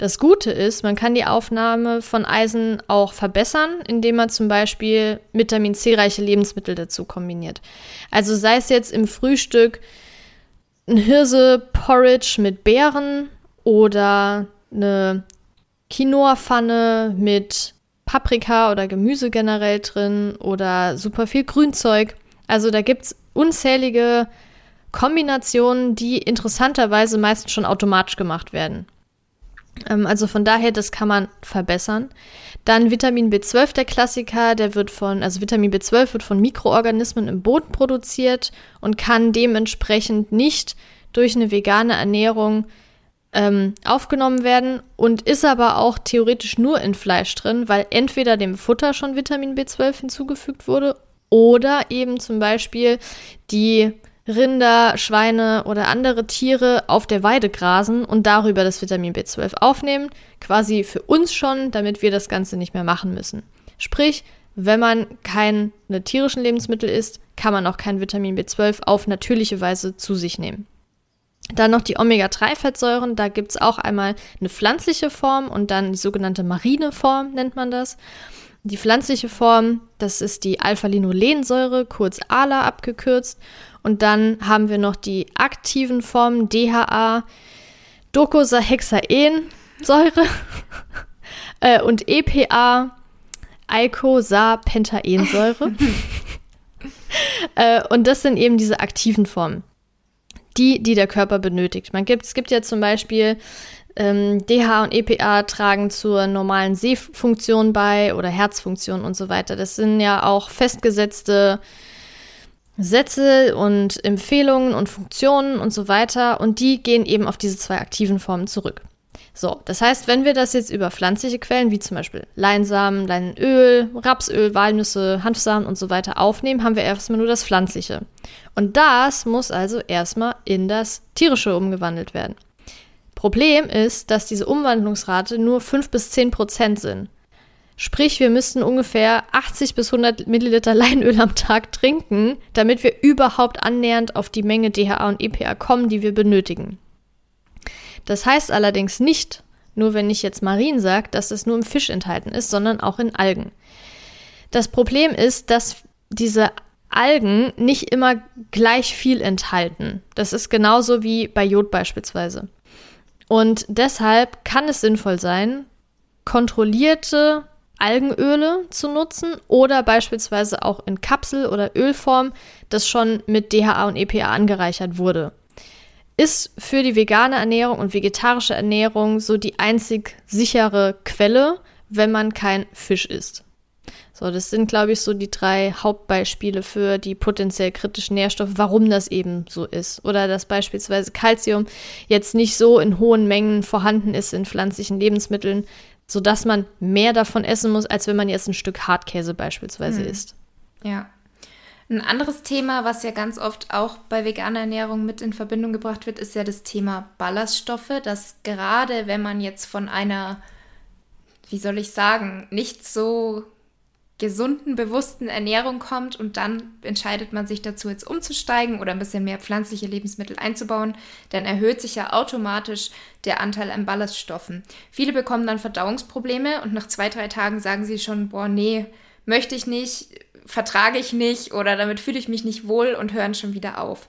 Das Gute ist, man kann die Aufnahme von Eisen auch verbessern, indem man zum Beispiel Vitamin C-reiche Lebensmittel dazu kombiniert. Also sei es jetzt im Frühstück ein Hirse-Porridge mit Beeren oder eine Quinoa-Pfanne mit Paprika oder Gemüse generell drin oder super viel Grünzeug. Also da gibt es unzählige Kombinationen, die interessanterweise meistens schon automatisch gemacht werden. Ähm, also von daher, das kann man verbessern. Dann Vitamin B12, der Klassiker, der wird von, also Vitamin B12 wird von Mikroorganismen im Boden produziert und kann dementsprechend nicht durch eine vegane Ernährung ähm, aufgenommen werden und ist aber auch theoretisch nur in Fleisch drin, weil entweder dem Futter schon Vitamin B12 hinzugefügt wurde oder eben zum Beispiel die Rinder, Schweine oder andere Tiere auf der Weide grasen und darüber das Vitamin B12 aufnehmen, quasi für uns schon, damit wir das Ganze nicht mehr machen müssen. Sprich, wenn man keine tierischen Lebensmittel isst, kann man auch kein Vitamin B12 auf natürliche Weise zu sich nehmen. Dann noch die Omega-3-Fettsäuren. Da gibt es auch einmal eine pflanzliche Form und dann die sogenannte marine Form, nennt man das. Die pflanzliche Form, das ist die Alpha-Linolensäure, kurz ALA abgekürzt. Und dann haben wir noch die aktiven Formen DHA, Docosahexaensäure äh, und EPA, Eicosapentaensäure. äh, und das sind eben diese aktiven Formen die, die der Körper benötigt. Man gibt, es gibt ja zum Beispiel ähm, DH und EPA tragen zur normalen Sehfunktion bei oder Herzfunktion und so weiter. Das sind ja auch festgesetzte Sätze und Empfehlungen und Funktionen und so weiter und die gehen eben auf diese zwei aktiven Formen zurück. So, das heißt, wenn wir das jetzt über pflanzliche Quellen wie zum Beispiel Leinsamen, Leinöl, Rapsöl, Walnüsse, Hanfsamen und so weiter aufnehmen, haben wir erstmal nur das Pflanzliche. Und das muss also erstmal in das Tierische umgewandelt werden. Problem ist, dass diese Umwandlungsrate nur 5 bis 10 Prozent sind. Sprich, wir müssten ungefähr 80 bis 100 Milliliter Leinöl am Tag trinken, damit wir überhaupt annähernd auf die Menge DHA und EPA kommen, die wir benötigen. Das heißt allerdings nicht, nur wenn ich jetzt Marin sage, dass es nur im Fisch enthalten ist, sondern auch in Algen. Das Problem ist, dass diese Algen nicht immer gleich viel enthalten. Das ist genauso wie bei Jod beispielsweise. Und deshalb kann es sinnvoll sein, kontrollierte Algenöle zu nutzen oder beispielsweise auch in Kapsel- oder Ölform, das schon mit DHA und EPA angereichert wurde ist für die vegane Ernährung und vegetarische Ernährung so die einzig sichere Quelle, wenn man kein Fisch isst. So, das sind, glaube ich, so die drei Hauptbeispiele für die potenziell kritischen Nährstoffe, warum das eben so ist. Oder dass beispielsweise Calcium jetzt nicht so in hohen Mengen vorhanden ist in pflanzlichen Lebensmitteln, sodass man mehr davon essen muss, als wenn man jetzt ein Stück Hartkäse beispielsweise hm. isst. Ja, ein anderes Thema, was ja ganz oft auch bei veganer Ernährung mit in Verbindung gebracht wird, ist ja das Thema Ballaststoffe, dass gerade wenn man jetzt von einer, wie soll ich sagen, nicht so gesunden, bewussten Ernährung kommt und dann entscheidet man sich dazu, jetzt umzusteigen oder ein bisschen mehr pflanzliche Lebensmittel einzubauen, dann erhöht sich ja automatisch der Anteil an Ballaststoffen. Viele bekommen dann Verdauungsprobleme und nach zwei, drei Tagen sagen sie schon, boah, nee, möchte ich nicht, vertrage ich nicht oder damit fühle ich mich nicht wohl und hören schon wieder auf.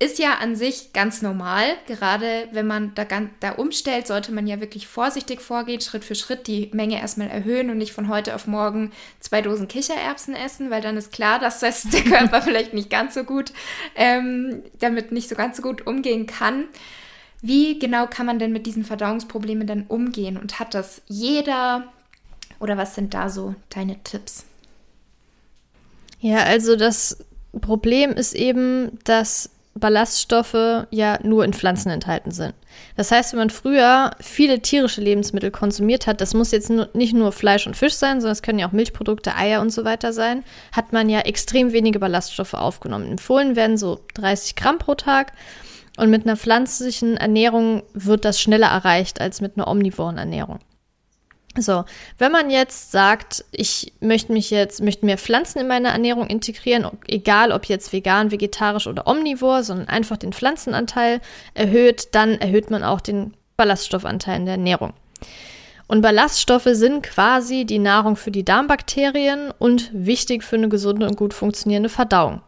Ist ja an sich ganz normal. Gerade wenn man da, da umstellt, sollte man ja wirklich vorsichtig vorgehen, Schritt für Schritt die Menge erstmal erhöhen und nicht von heute auf morgen zwei Dosen Kichererbsen essen, weil dann ist klar, dass das der Körper vielleicht nicht ganz so gut, ähm, damit nicht so ganz so gut umgehen kann. Wie genau kann man denn mit diesen Verdauungsproblemen dann umgehen und hat das jeder oder was sind da so deine Tipps? Ja, also das Problem ist eben, dass Ballaststoffe ja nur in Pflanzen enthalten sind. Das heißt, wenn man früher viele tierische Lebensmittel konsumiert hat, das muss jetzt nicht nur Fleisch und Fisch sein, sondern es können ja auch Milchprodukte, Eier und so weiter sein, hat man ja extrem wenige Ballaststoffe aufgenommen. Empfohlen werden so 30 Gramm pro Tag und mit einer pflanzlichen Ernährung wird das schneller erreicht als mit einer omnivoren Ernährung. So, wenn man jetzt sagt, ich möchte mich jetzt, möchte mehr Pflanzen in meine Ernährung integrieren, egal ob jetzt vegan, vegetarisch oder omnivor, sondern einfach den Pflanzenanteil erhöht, dann erhöht man auch den Ballaststoffanteil in der Ernährung. Und Ballaststoffe sind quasi die Nahrung für die Darmbakterien und wichtig für eine gesunde und gut funktionierende Verdauung.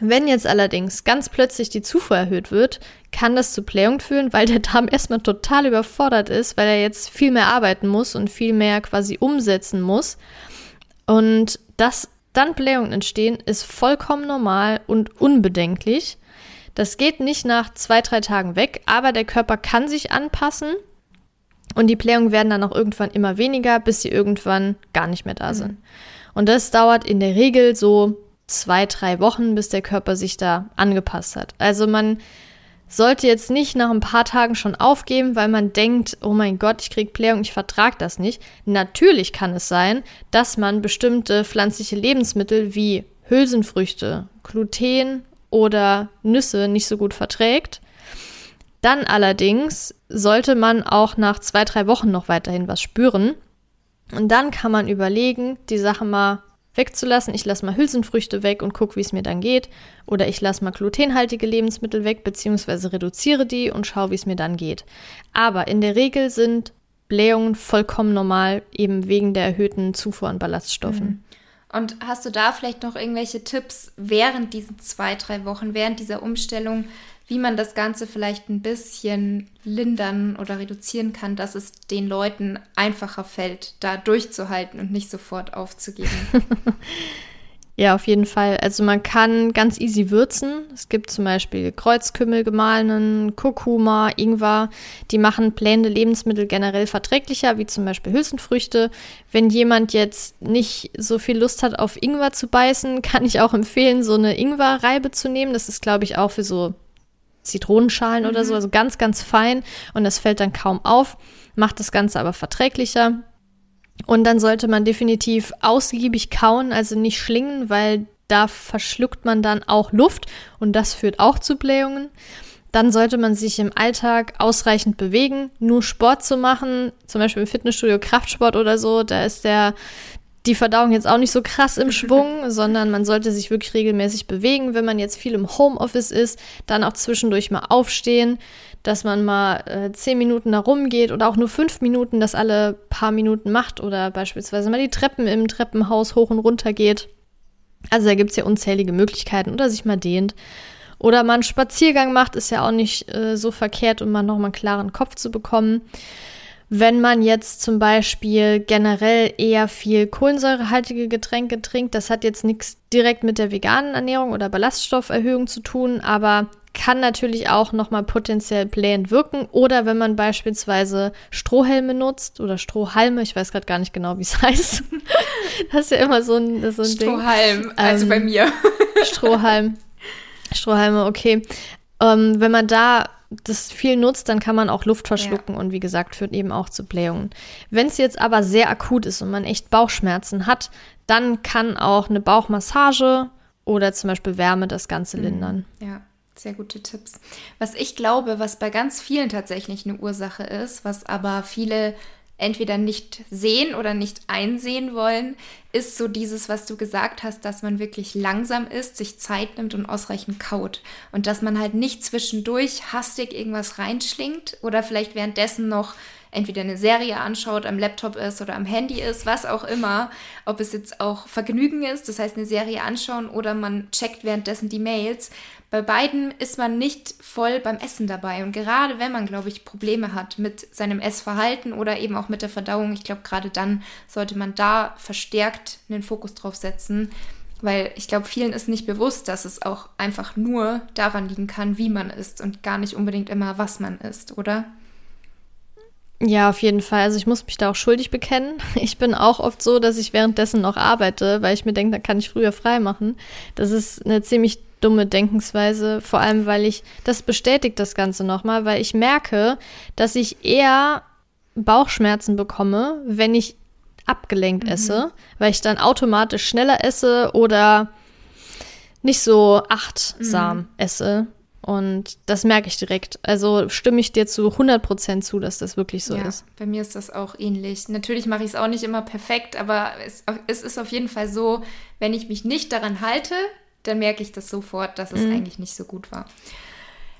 Wenn jetzt allerdings ganz plötzlich die Zufuhr erhöht wird, kann das zu Blähung führen, weil der Darm erstmal total überfordert ist, weil er jetzt viel mehr arbeiten muss und viel mehr quasi umsetzen muss. Und dass dann Blähungen entstehen, ist vollkommen normal und unbedenklich. Das geht nicht nach zwei, drei Tagen weg, aber der Körper kann sich anpassen und die Blähungen werden dann auch irgendwann immer weniger, bis sie irgendwann gar nicht mehr da mhm. sind. Mhm. Und das dauert in der Regel so zwei, drei Wochen, bis der Körper sich da angepasst hat. Also man sollte jetzt nicht nach ein paar Tagen schon aufgeben, weil man denkt, oh mein Gott, ich kriege Blähung, ich vertrage das nicht. Natürlich kann es sein, dass man bestimmte pflanzliche Lebensmittel wie Hülsenfrüchte, Gluten oder Nüsse nicht so gut verträgt. Dann allerdings sollte man auch nach zwei, drei Wochen noch weiterhin was spüren. Und dann kann man überlegen, die Sache mal wegzulassen. Ich lasse mal Hülsenfrüchte weg und gucke, wie es mir dann geht. Oder ich lasse mal glutenhaltige Lebensmittel weg, beziehungsweise reduziere die und schaue, wie es mir dann geht. Aber in der Regel sind Blähungen vollkommen normal, eben wegen der erhöhten Zufuhr an Ballaststoffen. Mhm. Und hast du da vielleicht noch irgendwelche Tipps während diesen zwei, drei Wochen, während dieser Umstellung, wie man das Ganze vielleicht ein bisschen lindern oder reduzieren kann, dass es den Leuten einfacher fällt, da durchzuhalten und nicht sofort aufzugeben. ja, auf jeden Fall. Also man kann ganz easy würzen. Es gibt zum Beispiel Kreuzkümmel gemahlenen, Kurkuma, Ingwer. Die machen plänende Lebensmittel generell verträglicher, wie zum Beispiel Hülsenfrüchte. Wenn jemand jetzt nicht so viel Lust hat, auf Ingwer zu beißen, kann ich auch empfehlen, so eine Ingwerreibe zu nehmen. Das ist, glaube ich, auch für so Zitronenschalen mhm. oder so, mhm. also ganz, ganz fein und das fällt dann kaum auf, macht das Ganze aber verträglicher. Und dann sollte man definitiv ausgiebig kauen, also nicht schlingen, weil da verschluckt man dann auch Luft und das führt auch zu Blähungen. Dann sollte man sich im Alltag ausreichend bewegen. Nur Sport zu machen, zum Beispiel im Fitnessstudio Kraftsport oder so, da ist der die Verdauung jetzt auch nicht so krass im Schwung, sondern man sollte sich wirklich regelmäßig bewegen. Wenn man jetzt viel im Homeoffice ist, dann auch zwischendurch mal aufstehen, dass man mal äh, zehn Minuten da rumgeht oder auch nur fünf Minuten das alle paar Minuten macht oder beispielsweise mal die Treppen im Treppenhaus hoch und runter geht. Also da gibt es ja unzählige Möglichkeiten oder sich mal dehnt. Oder man einen Spaziergang macht, ist ja auch nicht äh, so verkehrt, um mal nochmal einen klaren Kopf zu bekommen. Wenn man jetzt zum Beispiel generell eher viel kohlensäurehaltige Getränke trinkt, das hat jetzt nichts direkt mit der veganen Ernährung oder Ballaststofferhöhung zu tun, aber kann natürlich auch nochmal potenziell blähend wirken. Oder wenn man beispielsweise Strohhelme nutzt oder Strohhalme, ich weiß gerade gar nicht genau, wie es heißt. das ist ja immer so ein, so ein Strohhalm, Ding. also ähm, bei mir. Strohhalm. Strohhalme, okay. Ähm, wenn man da das viel nutzt, dann kann man auch Luft verschlucken ja. und wie gesagt, führt eben auch zu Blähungen. Wenn es jetzt aber sehr akut ist und man echt Bauchschmerzen hat, dann kann auch eine Bauchmassage oder zum Beispiel Wärme das Ganze mhm. lindern. Ja. Sehr gute Tipps. Was ich glaube, was bei ganz vielen tatsächlich eine Ursache ist, was aber viele entweder nicht sehen oder nicht einsehen wollen, ist so dieses, was du gesagt hast, dass man wirklich langsam ist, sich Zeit nimmt und ausreichend kaut. Und dass man halt nicht zwischendurch hastig irgendwas reinschlingt oder vielleicht währenddessen noch entweder eine Serie anschaut, am Laptop ist oder am Handy ist, was auch immer, ob es jetzt auch Vergnügen ist, das heißt eine Serie anschauen oder man checkt währenddessen die Mails. Bei beiden ist man nicht voll beim Essen dabei und gerade wenn man, glaube ich, Probleme hat mit seinem Essverhalten oder eben auch mit der Verdauung, ich glaube, gerade dann sollte man da verstärkt einen Fokus drauf setzen, weil ich glaube, vielen ist nicht bewusst, dass es auch einfach nur daran liegen kann, wie man isst und gar nicht unbedingt immer, was man isst, oder? Ja, auf jeden Fall. Also ich muss mich da auch schuldig bekennen. Ich bin auch oft so, dass ich währenddessen noch arbeite, weil ich mir denke, da kann ich früher frei machen. Das ist eine ziemlich dumme Denkensweise, vor allem weil ich, das bestätigt das Ganze nochmal, weil ich merke, dass ich eher Bauchschmerzen bekomme, wenn ich abgelenkt mhm. esse, weil ich dann automatisch schneller esse oder nicht so achtsam mhm. esse. Und das merke ich direkt. Also stimme ich dir zu 100% zu, dass das wirklich so ja, ist. Bei mir ist das auch ähnlich. Natürlich mache ich es auch nicht immer perfekt, aber es, es, ist auf jeden Fall so, wenn ich mich nicht daran halte, dann merke ich das sofort, dass es mhm. eigentlich nicht so gut war.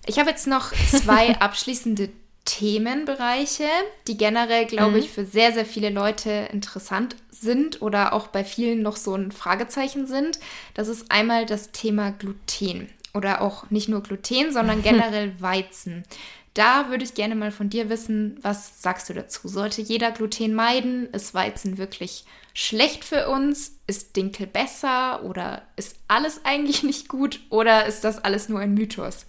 Ich habe jetzt noch zwei abschließende Themenbereiche, die generell, glaube mhm. ich, für sehr, sehr viele Leute interessant sind oder auch bei vielen noch so ein Fragezeichen sind. Das ist einmal das Thema Gluten oder auch nicht nur Gluten, sondern generell Weizen. Da würde ich gerne mal von dir wissen, was sagst du dazu? Sollte jeder Gluten meiden? Ist Weizen wirklich schlecht für uns? Ist Dinkel besser? Oder ist alles eigentlich nicht gut? Oder ist das alles nur ein Mythos?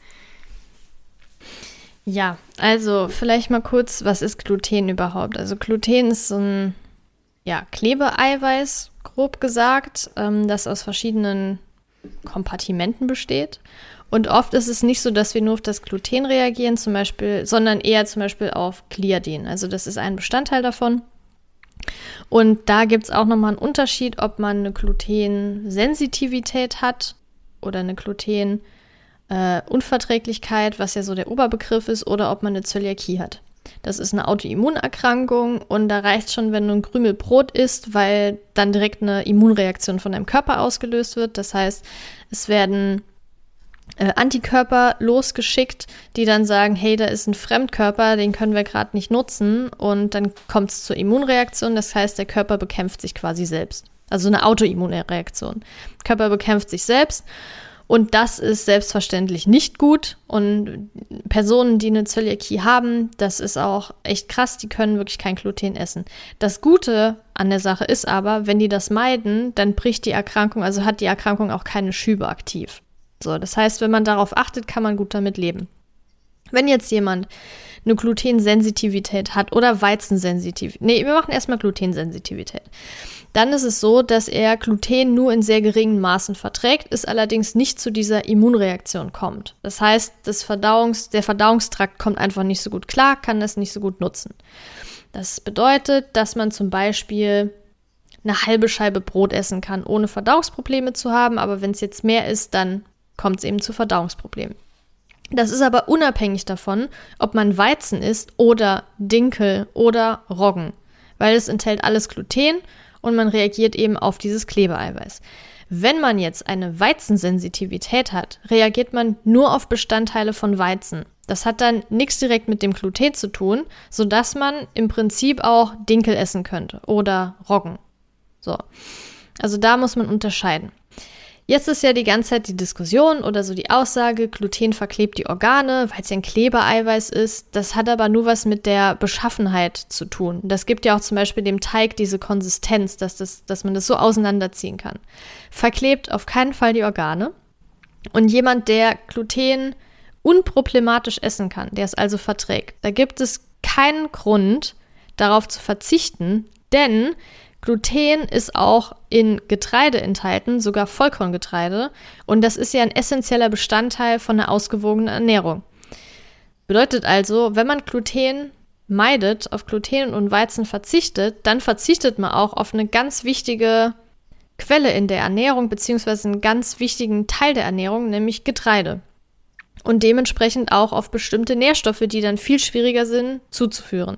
Ja, also vielleicht mal kurz, was ist Gluten überhaupt? Also Gluten ist so ein ja, Klebeeiweiß, grob gesagt, ähm, das aus verschiedenen Kompartimenten besteht. Und oft ist es nicht so, dass wir nur auf das Gluten reagieren, zum Beispiel, sondern eher zum Beispiel auf Gliadin. Also das ist ein Bestandteil davon. Und da gibt es auch nochmal einen Unterschied, ob man eine Glutensensitivität hat oder eine Glutenunverträglichkeit, was ja so der Oberbegriff ist, oder ob man eine Zöliakie hat. Das ist eine Autoimmunerkrankung und da reicht schon, wenn du ein Krümel Brot isst, weil dann direkt eine Immunreaktion von deinem Körper ausgelöst wird. Das heißt, es werden äh, Antikörper losgeschickt, die dann sagen, hey, da ist ein Fremdkörper, den können wir gerade nicht nutzen und dann kommt es zur Immunreaktion. Das heißt, der Körper bekämpft sich quasi selbst. Also eine Autoimmunreaktion. Körper bekämpft sich selbst und das ist selbstverständlich nicht gut. Und Personen, die eine Zöliakie haben, das ist auch echt krass, die können wirklich kein Gluten essen. Das Gute an der Sache ist aber, wenn die das meiden, dann bricht die Erkrankung, also hat die Erkrankung auch keine Schübe aktiv. So, das heißt, wenn man darauf achtet, kann man gut damit leben. Wenn jetzt jemand eine Glutensensitivität hat oder Weizensensitivität, nee, wir machen erstmal Glutensensitivität dann ist es so, dass er Gluten nur in sehr geringen Maßen verträgt, es allerdings nicht zu dieser Immunreaktion kommt. Das heißt, das Verdauungs-, der Verdauungstrakt kommt einfach nicht so gut klar, kann das nicht so gut nutzen. Das bedeutet, dass man zum Beispiel eine halbe Scheibe Brot essen kann, ohne Verdauungsprobleme zu haben, aber wenn es jetzt mehr ist, dann kommt es eben zu Verdauungsproblemen. Das ist aber unabhängig davon, ob man Weizen isst oder Dinkel oder Roggen, weil es enthält alles Gluten und man reagiert eben auf dieses Klebeeiweiß. Wenn man jetzt eine Weizensensitivität hat, reagiert man nur auf Bestandteile von Weizen. Das hat dann nichts direkt mit dem Gluten zu tun, sodass man im Prinzip auch Dinkel essen könnte oder Roggen. So. Also da muss man unterscheiden. Jetzt ist ja die ganze Zeit die Diskussion oder so die Aussage, Gluten verklebt die Organe, weil es ja ein Klebereiweiß ist. Das hat aber nur was mit der Beschaffenheit zu tun. Das gibt ja auch zum Beispiel dem Teig diese Konsistenz, dass, das, dass man das so auseinanderziehen kann. Verklebt auf keinen Fall die Organe. Und jemand, der Gluten unproblematisch essen kann, der es also verträgt, da gibt es keinen Grund, darauf zu verzichten, denn Gluten ist auch in Getreide enthalten, sogar Vollkorngetreide. Und das ist ja ein essentieller Bestandteil von einer ausgewogenen Ernährung. Bedeutet also, wenn man Gluten meidet, auf Gluten und Weizen verzichtet, dann verzichtet man auch auf eine ganz wichtige Quelle in der Ernährung, beziehungsweise einen ganz wichtigen Teil der Ernährung, nämlich Getreide. Und dementsprechend auch auf bestimmte Nährstoffe, die dann viel schwieriger sind zuzuführen.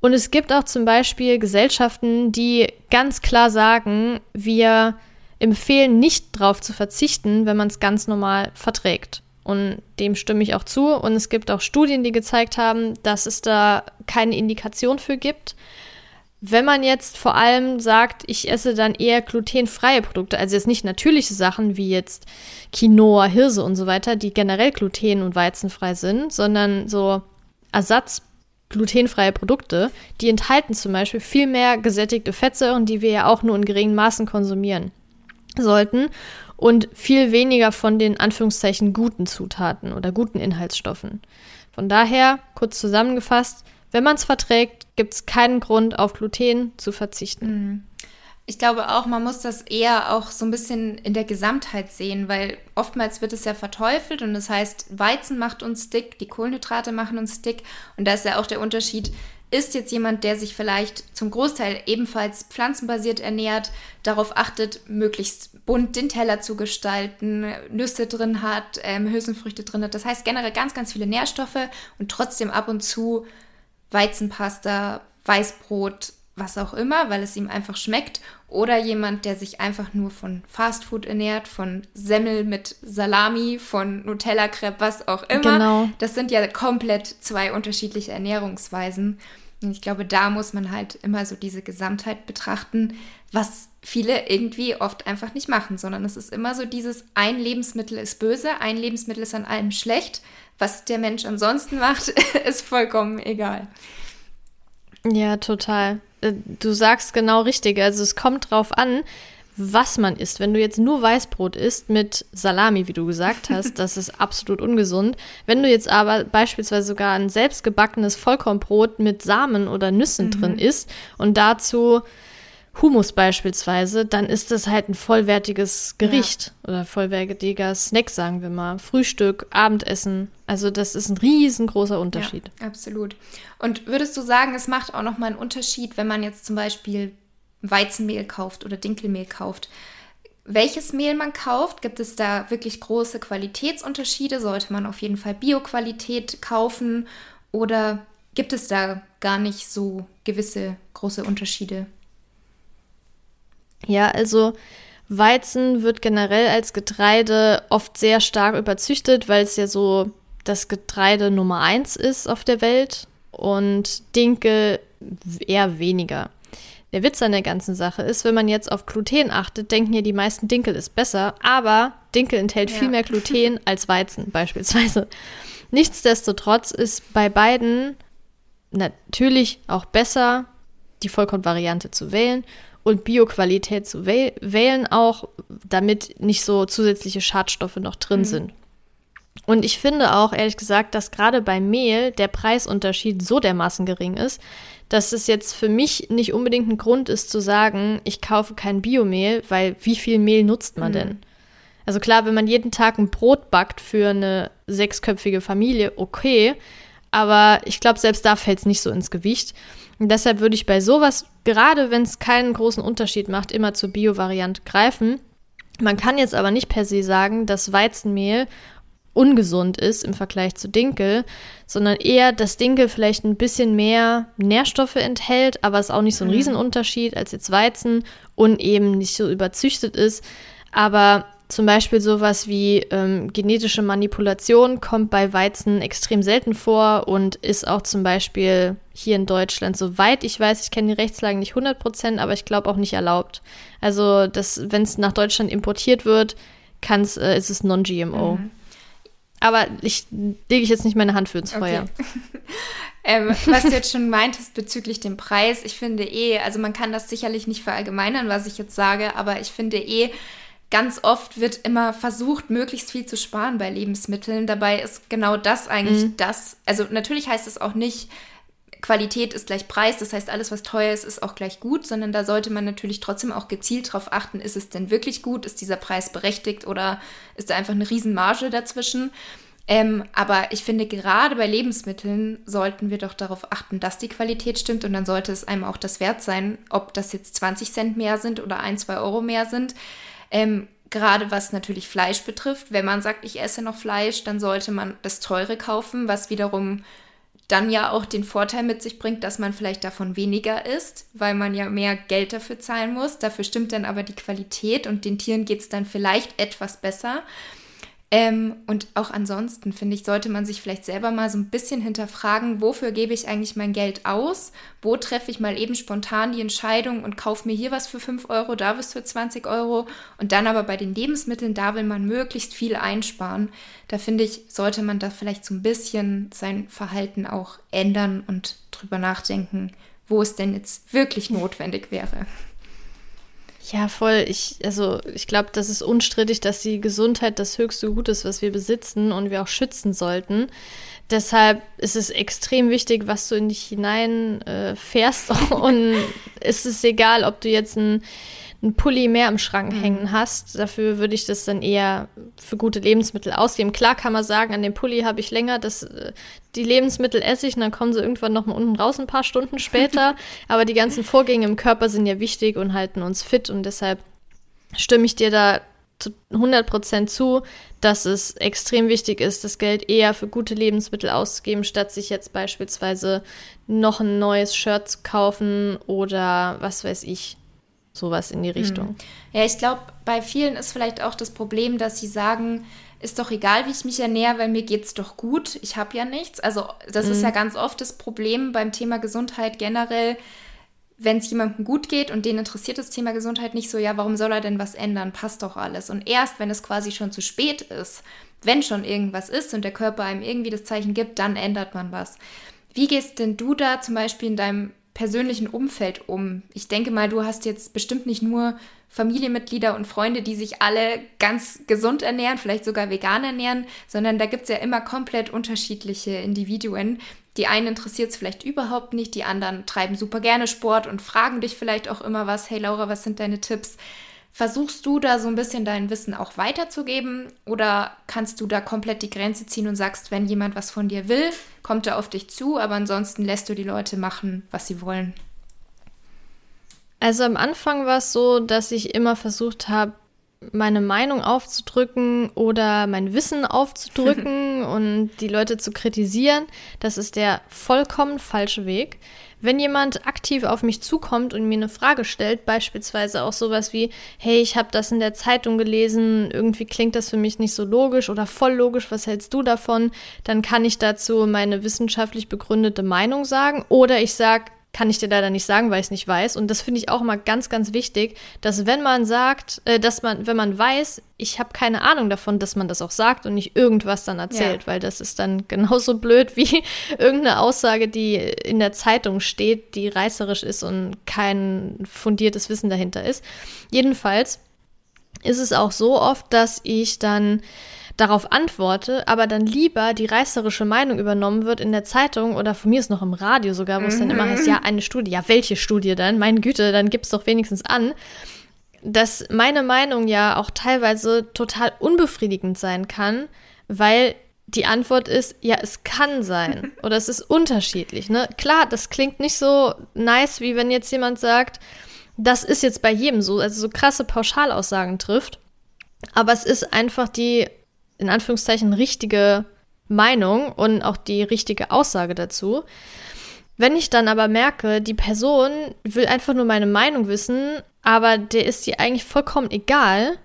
Und es gibt auch zum Beispiel Gesellschaften, die ganz klar sagen, wir empfehlen nicht darauf zu verzichten, wenn man es ganz normal verträgt. Und dem stimme ich auch zu. Und es gibt auch Studien, die gezeigt haben, dass es da keine Indikation für gibt. Wenn man jetzt vor allem sagt, ich esse dann eher glutenfreie Produkte, also jetzt nicht natürliche Sachen wie jetzt Quinoa, Hirse und so weiter, die generell gluten- und weizenfrei sind, sondern so Ersatz glutenfreie Produkte, die enthalten zum Beispiel viel mehr gesättigte Fettsäuren, die wir ja auch nur in geringen Maßen konsumieren sollten und viel weniger von den Anführungszeichen guten Zutaten oder guten Inhaltsstoffen. Von daher, kurz zusammengefasst, wenn man es verträgt, gibt es keinen Grund, auf Gluten zu verzichten. Mhm. Ich glaube auch, man muss das eher auch so ein bisschen in der Gesamtheit sehen, weil oftmals wird es ja verteufelt und das heißt, Weizen macht uns dick, die Kohlenhydrate machen uns dick und da ist ja auch der Unterschied, ist jetzt jemand, der sich vielleicht zum Großteil ebenfalls pflanzenbasiert ernährt, darauf achtet, möglichst bunt den Teller zu gestalten, Nüsse drin hat, ähm, Hülsenfrüchte drin hat. Das heißt generell ganz, ganz viele Nährstoffe und trotzdem ab und zu Weizenpasta, Weißbrot, was auch immer, weil es ihm einfach schmeckt. Oder jemand, der sich einfach nur von Fastfood ernährt, von Semmel mit Salami, von Nutella-Crepe, was auch immer. Genau. Das sind ja komplett zwei unterschiedliche Ernährungsweisen. Und ich glaube, da muss man halt immer so diese Gesamtheit betrachten, was viele irgendwie oft einfach nicht machen, sondern es ist immer so dieses, ein Lebensmittel ist böse, ein Lebensmittel ist an allem schlecht. Was der Mensch ansonsten macht, ist vollkommen egal. Ja, total. Äh, du sagst genau richtig. Also es kommt drauf an, was man isst. Wenn du jetzt nur Weißbrot isst mit Salami, wie du gesagt hast, das ist absolut ungesund. Wenn du jetzt aber beispielsweise sogar ein selbstgebackenes Vollkornbrot mit Samen oder Nüssen mhm. drin isst und dazu Humus beispielsweise, dann ist das halt ein vollwertiges Gericht ja. oder vollwertiger Snack, sagen wir mal. Frühstück, Abendessen. Also das ist ein riesengroßer Unterschied. Ja, absolut. Und würdest du sagen, es macht auch noch mal einen Unterschied, wenn man jetzt zum Beispiel Weizenmehl kauft oder Dinkelmehl kauft? Welches Mehl man kauft, gibt es da wirklich große Qualitätsunterschiede? Sollte man auf jeden Fall Bioqualität kaufen oder gibt es da gar nicht so gewisse große Unterschiede? Ja, also Weizen wird generell als Getreide oft sehr stark überzüchtet, weil es ja so das Getreide Nummer eins ist auf der Welt und Dinkel eher weniger. Der Witz an der ganzen Sache ist, wenn man jetzt auf Gluten achtet, denken ja die meisten, Dinkel ist besser, aber Dinkel enthält ja. viel mehr Gluten als Weizen beispielsweise. Nichtsdestotrotz ist bei beiden natürlich auch besser, die Vollkornvariante zu wählen und Bioqualität zu wählen, auch damit nicht so zusätzliche Schadstoffe noch drin mhm. sind. Und ich finde auch, ehrlich gesagt, dass gerade beim Mehl der Preisunterschied so dermaßen gering ist, dass es jetzt für mich nicht unbedingt ein Grund ist zu sagen, ich kaufe kein Biomehl, weil wie viel Mehl nutzt man mhm. denn? Also klar, wenn man jeden Tag ein Brot backt für eine sechsköpfige Familie, okay, aber ich glaube, selbst da fällt es nicht so ins Gewicht. Und deshalb würde ich bei sowas, gerade wenn es keinen großen Unterschied macht, immer zur Bio-Variante greifen. Man kann jetzt aber nicht per se sagen, dass Weizenmehl ungesund ist im Vergleich zu Dinkel, sondern eher, dass Dinkel vielleicht ein bisschen mehr Nährstoffe enthält, aber es auch nicht so ein mhm. Riesenunterschied als jetzt Weizen und eben nicht so überzüchtet ist. Aber zum Beispiel sowas wie ähm, genetische Manipulation kommt bei Weizen extrem selten vor und ist auch zum Beispiel hier in Deutschland, soweit ich weiß, ich kenne die Rechtslagen nicht 100 Prozent, aber ich glaube auch nicht erlaubt. Also, wenn es nach Deutschland importiert wird, kann's, äh, ist es non-GMO. Mhm. Aber ich lege ich jetzt nicht meine Hand für ins Feuer. Okay. ähm, was du jetzt schon meintest bezüglich dem Preis, ich finde eh, also man kann das sicherlich nicht verallgemeinern, was ich jetzt sage, aber ich finde eh, ganz oft wird immer versucht, möglichst viel zu sparen bei Lebensmitteln. Dabei ist genau das eigentlich mhm. das. Also natürlich heißt es auch nicht, Qualität ist gleich Preis, das heißt, alles, was teuer ist, ist auch gleich gut, sondern da sollte man natürlich trotzdem auch gezielt darauf achten, ist es denn wirklich gut, ist dieser Preis berechtigt oder ist da einfach eine Riesenmarge dazwischen. Ähm, aber ich finde, gerade bei Lebensmitteln sollten wir doch darauf achten, dass die Qualität stimmt und dann sollte es einem auch das wert sein, ob das jetzt 20 Cent mehr sind oder ein, zwei Euro mehr sind. Ähm, gerade was natürlich Fleisch betrifft, wenn man sagt, ich esse noch Fleisch, dann sollte man das teure kaufen, was wiederum dann ja auch den Vorteil mit sich bringt, dass man vielleicht davon weniger isst, weil man ja mehr Geld dafür zahlen muss. Dafür stimmt dann aber die Qualität und den Tieren geht es dann vielleicht etwas besser. Ähm, und auch ansonsten, finde ich, sollte man sich vielleicht selber mal so ein bisschen hinterfragen, wofür gebe ich eigentlich mein Geld aus? Wo treffe ich mal eben spontan die Entscheidung und kaufe mir hier was für 5 Euro, da was für 20 Euro? Und dann aber bei den Lebensmitteln, da will man möglichst viel einsparen. Da finde ich, sollte man da vielleicht so ein bisschen sein Verhalten auch ändern und drüber nachdenken, wo es denn jetzt wirklich notwendig wäre. Ja, voll. Ich, also ich glaube, das ist unstrittig, dass die Gesundheit das höchste Gut ist, was wir besitzen und wir auch schützen sollten. Deshalb ist es extrem wichtig, was du in dich hinein äh, fährst. und es ist egal, ob du jetzt ein einen Pulli mehr im Schrank mhm. hängen hast. Dafür würde ich das dann eher für gute Lebensmittel ausgeben. Klar kann man sagen, an dem Pulli habe ich länger, das, äh, die Lebensmittel esse ich und dann kommen sie irgendwann noch mal unten raus ein paar Stunden später. Aber die ganzen Vorgänge im Körper sind ja wichtig und halten uns fit und deshalb stimme ich dir da zu 100% zu, dass es extrem wichtig ist, das Geld eher für gute Lebensmittel auszugeben, statt sich jetzt beispielsweise noch ein neues Shirt zu kaufen oder was weiß ich, Sowas in die hm. Richtung. Ja, ich glaube, bei vielen ist vielleicht auch das Problem, dass sie sagen, ist doch egal, wie ich mich ernähre, weil mir geht es doch gut. Ich habe ja nichts. Also, das mhm. ist ja hm. ganz oft das Problem beim Thema Gesundheit generell. Wenn es jemandem gut geht und den interessiert das Thema Gesundheit nicht so, ja, warum soll er denn was ändern? Passt doch alles. Und erst, wenn es quasi schon zu spät ist, wenn schon irgendwas ist und der Körper einem irgendwie das Zeichen gibt, dann ändert man was. Wie gehst denn du da zum Beispiel in deinem persönlichen Umfeld um? Ich denke mal, du hast jetzt bestimmt nicht nur Familienmitglieder und Freunde, die sich alle ganz gesund ernähren, vielleicht sogar vegan ernähren, sondern da gibt es ja immer komplett unterschiedliche Individuen. Die einen interessiert es vielleicht überhaupt nicht, die anderen treiben super gerne Sport und fragen dich vielleicht auch immer was, hey Laura, was sind deine Tipps? Versuchst du da so ein bisschen dein Wissen auch weiterzugeben oder kannst du da komplett die Grenze ziehen und sagst, wenn jemand was von dir will, kommt er auf dich zu, aber ansonsten lässt du die Leute machen, was sie wollen? Also am Anfang war es so, dass ich immer versucht habe, meine Meinung aufzudrücken oder mein Wissen aufzudrücken und die Leute zu kritisieren. Das ist der vollkommen falsche Weg. Wenn jemand aktiv auf mich zukommt und mir eine Frage stellt, beispielsweise auch sowas wie, hey, ich habe das in der Zeitung gelesen, irgendwie klingt das für mich nicht so logisch oder voll logisch, was hältst du davon? Dann kann ich dazu meine wissenschaftlich begründete Meinung sagen oder ich sage, kann ich dir leider nicht sagen, weil ich es nicht weiß. Und das finde ich auch mal ganz, ganz wichtig, dass wenn man sagt, äh, dass man, wenn man weiß, ich habe keine Ahnung davon, dass man das auch sagt und nicht irgendwas dann erzählt, ja. weil das ist dann genauso blöd wie irgendeine Aussage, die in der Zeitung steht, die reißerisch ist und kein fundiertes Wissen dahinter ist. Jedenfalls ist es auch so oft, dass ich dann darauf antworte, aber dann lieber die reißerische Meinung übernommen wird in der Zeitung oder von mir ist noch im Radio sogar, wo es dann immer heißt, ja, eine Studie. Ja, welche Studie dann? Meine Güte, dann gib's doch wenigstens an. Dass meine Meinung ja auch teilweise total unbefriedigend sein kann, weil die Antwort ist, ja, es kann sein oder es ist unterschiedlich. Ne? Klar, das klingt nicht so nice, wie wenn jetzt jemand sagt, das ist jetzt bei jedem so, also so krasse Pauschalaussagen trifft. Aber es ist einfach die in Anführungszeichen richtige Meinung und auch die richtige Aussage dazu. Wenn ich dann aber merke, die Person will einfach nur meine Meinung wissen, aber der ist ihr eigentlich vollkommen egal,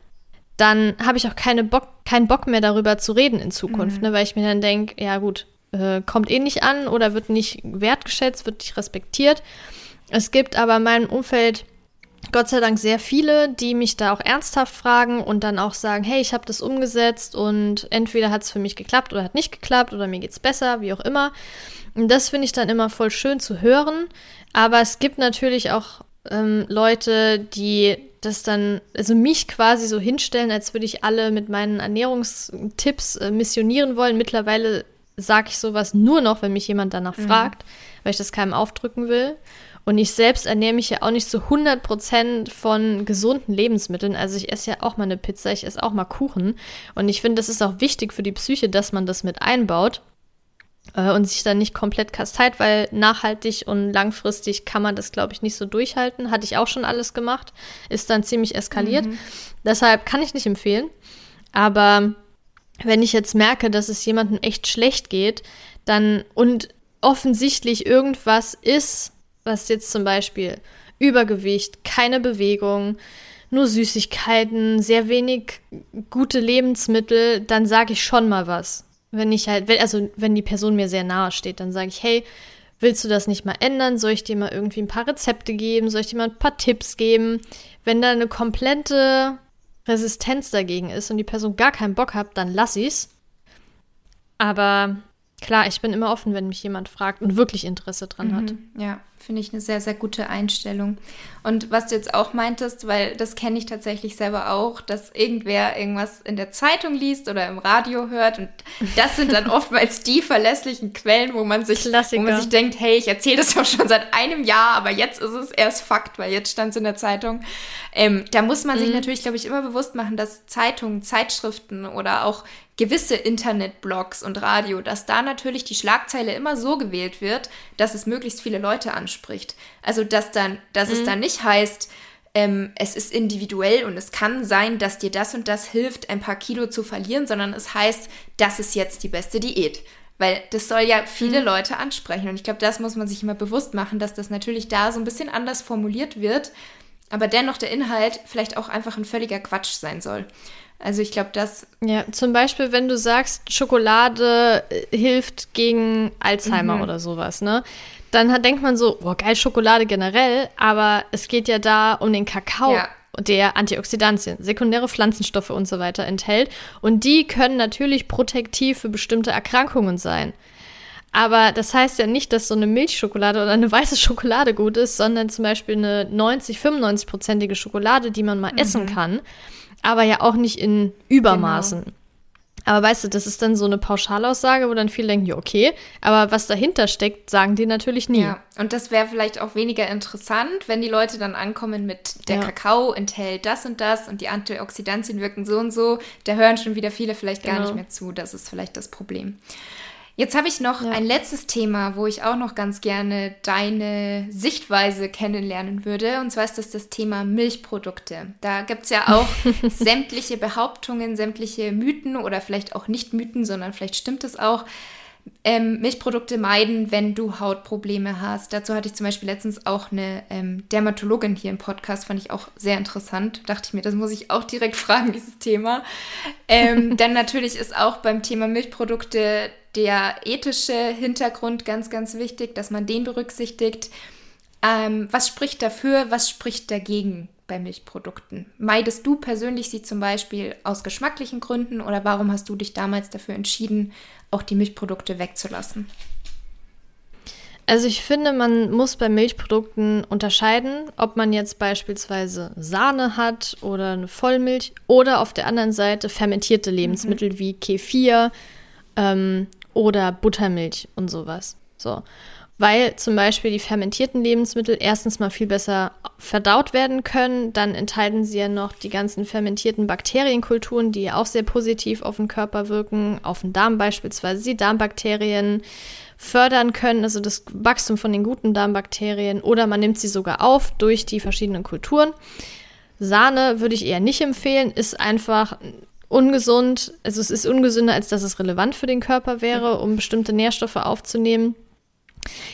dann habe ich auch keine Bock, keinen Bock mehr darüber zu reden in Zukunft, mhm. ne, weil ich mir dann denke, ja gut, äh, kommt eh nicht an oder wird nicht wertgeschätzt, wird nicht respektiert. Es gibt aber in meinem Umfeld Gott sei Dank sehr viele, die mich da auch ernsthaft fragen und dann auch sagen, hey, ich habe das umgesetzt und entweder hat es für mich geklappt oder hat nicht geklappt oder mir geht es besser, wie auch immer. Und das finde ich dann immer voll schön zu hören. Aber es gibt natürlich auch ähm, Leute, die das dann, also mich quasi so hinstellen, als würde ich alle mit meinen Ernährungstipps äh, missionieren wollen. Mittlerweile sage ich sowas nur noch, wenn mich jemand danach mhm. fragt, weil ich das keinem aufdrücken will. Und ich selbst ernähre mich ja auch nicht zu 100% von gesunden Lebensmitteln. Also ich esse ja auch mal eine Pizza, ich esse auch mal Kuchen. Und ich finde, das ist auch wichtig für die Psyche, dass man das mit einbaut äh, und sich dann nicht komplett kasteit, weil nachhaltig und langfristig kann man das, glaube ich, nicht so durchhalten. Hatte ich auch schon alles gemacht, ist dann ziemlich eskaliert. Mhm. Deshalb kann ich nicht empfehlen. Aber wenn ich jetzt merke, dass es jemandem echt schlecht geht, dann und offensichtlich irgendwas ist, was jetzt zum Beispiel Übergewicht, keine Bewegung, nur Süßigkeiten, sehr wenig gute Lebensmittel, dann sage ich schon mal was. Wenn ich halt, also wenn die Person mir sehr nahe steht, dann sage ich, hey, willst du das nicht mal ändern? Soll ich dir mal irgendwie ein paar Rezepte geben? Soll ich dir mal ein paar Tipps geben? Wenn da eine komplette Resistenz dagegen ist und die Person gar keinen Bock hat, dann lass ich's. Aber klar, ich bin immer offen, wenn mich jemand fragt und wirklich Interesse dran mhm, hat. Ja, finde ich eine sehr, sehr gute Einstellung. Und was du jetzt auch meintest, weil das kenne ich tatsächlich selber auch, dass irgendwer irgendwas in der Zeitung liest oder im Radio hört und das sind dann oftmals die verlässlichen Quellen, wo man sich, wo man sich denkt, hey, ich erzähle das doch schon seit einem Jahr, aber jetzt ist es erst Fakt, weil jetzt stand es in der Zeitung. Ähm, da muss man mhm. sich natürlich, glaube ich, immer bewusst machen, dass Zeitungen, Zeitschriften oder auch gewisse Internetblogs und Radio, dass da natürlich die Schlagzeile immer so gewählt wird, dass es möglichst viele Leute anspricht. Also dass dann, dass mhm. es dann nicht heißt, ähm, es ist individuell und es kann sein, dass dir das und das hilft, ein paar Kilo zu verlieren, sondern es heißt, das ist jetzt die beste Diät. Weil das soll ja viele mhm. Leute ansprechen. Und ich glaube, das muss man sich immer bewusst machen, dass das natürlich da so ein bisschen anders formuliert wird, aber dennoch der Inhalt vielleicht auch einfach ein völliger Quatsch sein soll. Also ich glaube, das. Ja, zum Beispiel, wenn du sagst, Schokolade äh, hilft gegen Alzheimer mhm. oder sowas, ne? Dann hat, denkt man so, oh geil, Schokolade generell, aber es geht ja da um den Kakao. Ja. Der Antioxidantien, sekundäre Pflanzenstoffe und so weiter enthält. Und die können natürlich protektiv für bestimmte Erkrankungen sein. Aber das heißt ja nicht, dass so eine Milchschokolade oder eine weiße Schokolade gut ist, sondern zum Beispiel eine 90, 95-prozentige Schokolade, die man mal mhm. essen kann aber ja auch nicht in Übermaßen. Genau. Aber weißt du, das ist dann so eine Pauschalaussage, wo dann viele denken, ja, okay, aber was dahinter steckt, sagen die natürlich nie. Ja, und das wäre vielleicht auch weniger interessant, wenn die Leute dann ankommen mit, der ja. Kakao enthält das und das und die Antioxidantien wirken so und so. Da hören schon wieder viele vielleicht genau. gar nicht mehr zu. Das ist vielleicht das Problem. Jetzt habe ich noch ja. ein letztes Thema, wo ich auch noch ganz gerne deine Sichtweise kennenlernen würde. Und zwar ist das das Thema Milchprodukte. Da gibt es ja auch sämtliche Behauptungen, sämtliche Mythen oder vielleicht auch nicht Mythen, sondern vielleicht stimmt es auch. Ähm, Milchprodukte meiden, wenn du Hautprobleme hast. Dazu hatte ich zum Beispiel letztens auch eine ähm, Dermatologin hier im Podcast, fand ich auch sehr interessant. Dachte ich mir, das muss ich auch direkt fragen, dieses Thema. Ähm, dann natürlich ist auch beim Thema Milchprodukte der ethische Hintergrund ganz, ganz wichtig, dass man den berücksichtigt. Ähm, was spricht dafür, was spricht dagegen bei Milchprodukten? Meidest du persönlich sie zum Beispiel aus geschmacklichen Gründen oder warum hast du dich damals dafür entschieden, auch die Milchprodukte wegzulassen? Also ich finde, man muss bei Milchprodukten unterscheiden, ob man jetzt beispielsweise Sahne hat oder eine Vollmilch oder auf der anderen Seite fermentierte Lebensmittel mhm. wie Kefir, ähm, oder Buttermilch und sowas. So. Weil zum Beispiel die fermentierten Lebensmittel erstens mal viel besser verdaut werden können. Dann enthalten sie ja noch die ganzen fermentierten Bakterienkulturen, die auch sehr positiv auf den Körper wirken, auf den Darm beispielsweise. Die Darmbakterien fördern können, also das Wachstum von den guten Darmbakterien. Oder man nimmt sie sogar auf durch die verschiedenen Kulturen. Sahne würde ich eher nicht empfehlen, ist einfach ungesund. Also es ist ungesünder, als dass es relevant für den Körper wäre, um bestimmte Nährstoffe aufzunehmen.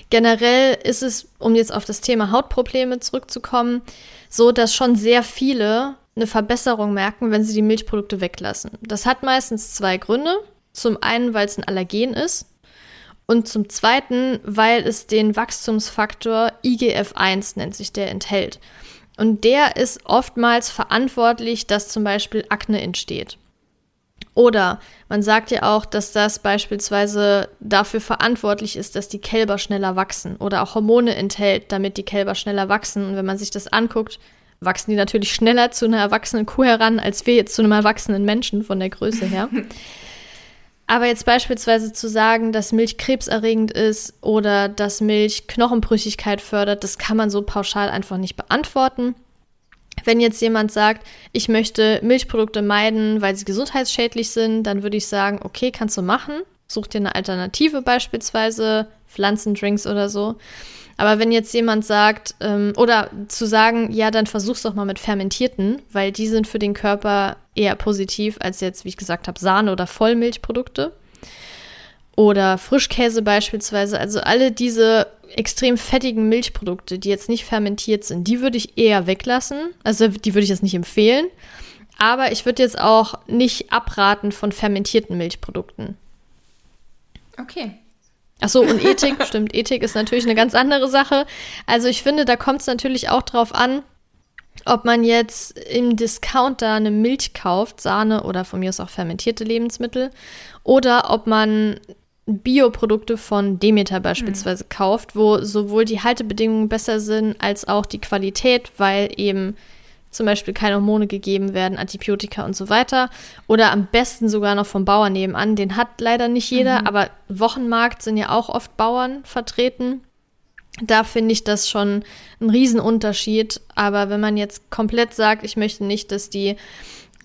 Generell ist es, um jetzt auf das Thema Hautprobleme zurückzukommen, so, dass schon sehr viele eine Verbesserung merken, wenn sie die Milchprodukte weglassen. Das hat meistens zwei Gründe. Zum einen, weil es ein Allergen ist und zum zweiten, weil es den Wachstumsfaktor IGF-1 nennt sich der enthält. Und der ist oftmals verantwortlich, dass zum Beispiel Akne entsteht. Oder man sagt ja auch, dass das beispielsweise dafür verantwortlich ist, dass die Kälber schneller wachsen oder auch Hormone enthält, damit die Kälber schneller wachsen. Und wenn man sich das anguckt, wachsen die natürlich schneller zu einer erwachsenen Kuh heran, als wir jetzt zu einem erwachsenen Menschen von der Größe her. Aber jetzt beispielsweise zu sagen, dass Milch krebserregend ist oder dass Milch Knochenbrüchigkeit fördert, das kann man so pauschal einfach nicht beantworten. Wenn jetzt jemand sagt, ich möchte Milchprodukte meiden, weil sie gesundheitsschädlich sind, dann würde ich sagen, okay, kannst du machen. Such dir eine Alternative beispielsweise, Pflanzendrinks oder so. Aber wenn jetzt jemand sagt, ähm, oder zu sagen, ja, dann versuch's doch mal mit fermentierten, weil die sind für den Körper eher positiv als jetzt, wie ich gesagt habe, Sahne oder Vollmilchprodukte. Oder Frischkäse beispielsweise. Also alle diese extrem fettigen Milchprodukte, die jetzt nicht fermentiert sind, die würde ich eher weglassen. Also die würde ich jetzt nicht empfehlen. Aber ich würde jetzt auch nicht abraten von fermentierten Milchprodukten. Okay. Ach so, und Ethik, stimmt, Ethik ist natürlich eine ganz andere Sache. Also ich finde, da kommt es natürlich auch drauf an, ob man jetzt im Discounter eine Milch kauft, Sahne oder von mir aus auch fermentierte Lebensmittel, oder ob man Bioprodukte von Demeter beispielsweise mhm. kauft, wo sowohl die Haltebedingungen besser sind als auch die Qualität, weil eben zum Beispiel keine Hormone gegeben werden, Antibiotika und so weiter. Oder am besten sogar noch vom Bauern nebenan. Den hat leider nicht jeder, mhm. aber Wochenmarkt sind ja auch oft Bauern vertreten. Da finde ich das schon ein Riesenunterschied. Aber wenn man jetzt komplett sagt, ich möchte nicht, dass die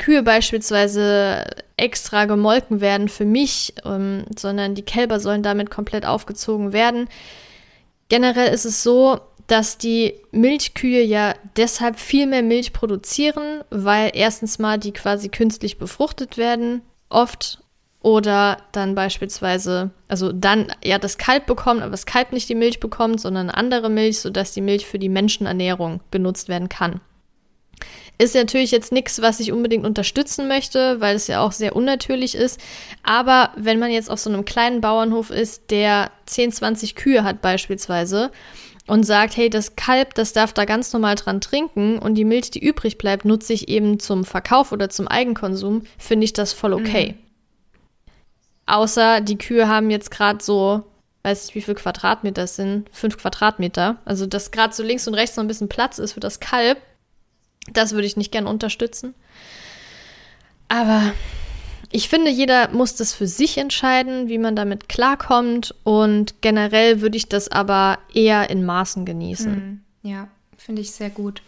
Kühe beispielsweise extra gemolken werden für mich, ähm, sondern die Kälber sollen damit komplett aufgezogen werden. Generell ist es so, dass die Milchkühe ja deshalb viel mehr Milch produzieren, weil erstens mal die quasi künstlich befruchtet werden, oft. Oder dann beispielsweise, also dann ja das Kalb bekommt, aber das Kalb nicht die Milch bekommt, sondern andere Milch, sodass die Milch für die Menschenernährung benutzt werden kann. Ist natürlich jetzt nichts, was ich unbedingt unterstützen möchte, weil es ja auch sehr unnatürlich ist. Aber wenn man jetzt auf so einem kleinen Bauernhof ist, der 10, 20 Kühe hat beispielsweise, und sagt, hey, das Kalb, das darf da ganz normal dran trinken und die Milch, die übrig bleibt, nutze ich eben zum Verkauf oder zum Eigenkonsum, finde ich das voll okay. Mhm. Außer die Kühe haben jetzt gerade so, weiß nicht, wie viel Quadratmeter es sind, fünf Quadratmeter. Also, dass gerade so links und rechts noch ein bisschen Platz ist für das Kalb, das würde ich nicht gern unterstützen. Aber ich finde, jeder muss das für sich entscheiden, wie man damit klarkommt. Und generell würde ich das aber eher in Maßen genießen. Hm, ja, finde ich sehr gut.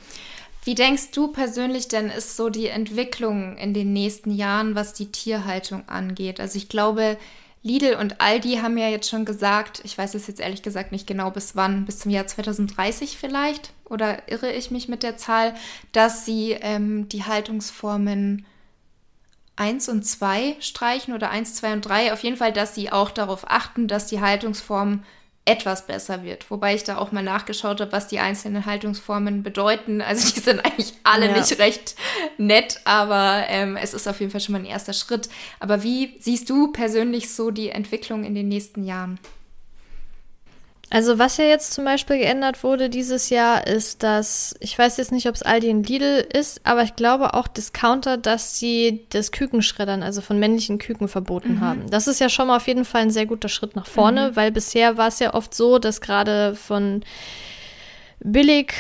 Wie denkst du persönlich denn, ist so die Entwicklung in den nächsten Jahren, was die Tierhaltung angeht? Also ich glaube, Lidl und Aldi haben ja jetzt schon gesagt, ich weiß es jetzt ehrlich gesagt nicht genau bis wann, bis zum Jahr 2030 vielleicht, oder irre ich mich mit der Zahl, dass sie ähm, die Haltungsformen 1 und 2 streichen oder 1, 2 und 3. Auf jeden Fall, dass sie auch darauf achten, dass die Haltungsform etwas besser wird. Wobei ich da auch mal nachgeschaut habe, was die einzelnen Haltungsformen bedeuten. Also die sind eigentlich alle ja. nicht recht nett, aber ähm, es ist auf jeden Fall schon mal ein erster Schritt. Aber wie siehst du persönlich so die Entwicklung in den nächsten Jahren? Also was ja jetzt zum Beispiel geändert wurde dieses Jahr, ist, dass, ich weiß jetzt nicht, ob es Aldi und Lidl ist, aber ich glaube auch Discounter, dass sie das Kükenschreddern, also von männlichen Küken, verboten mhm. haben. Das ist ja schon mal auf jeden Fall ein sehr guter Schritt nach vorne, mhm. weil bisher war es ja oft so, dass gerade von billig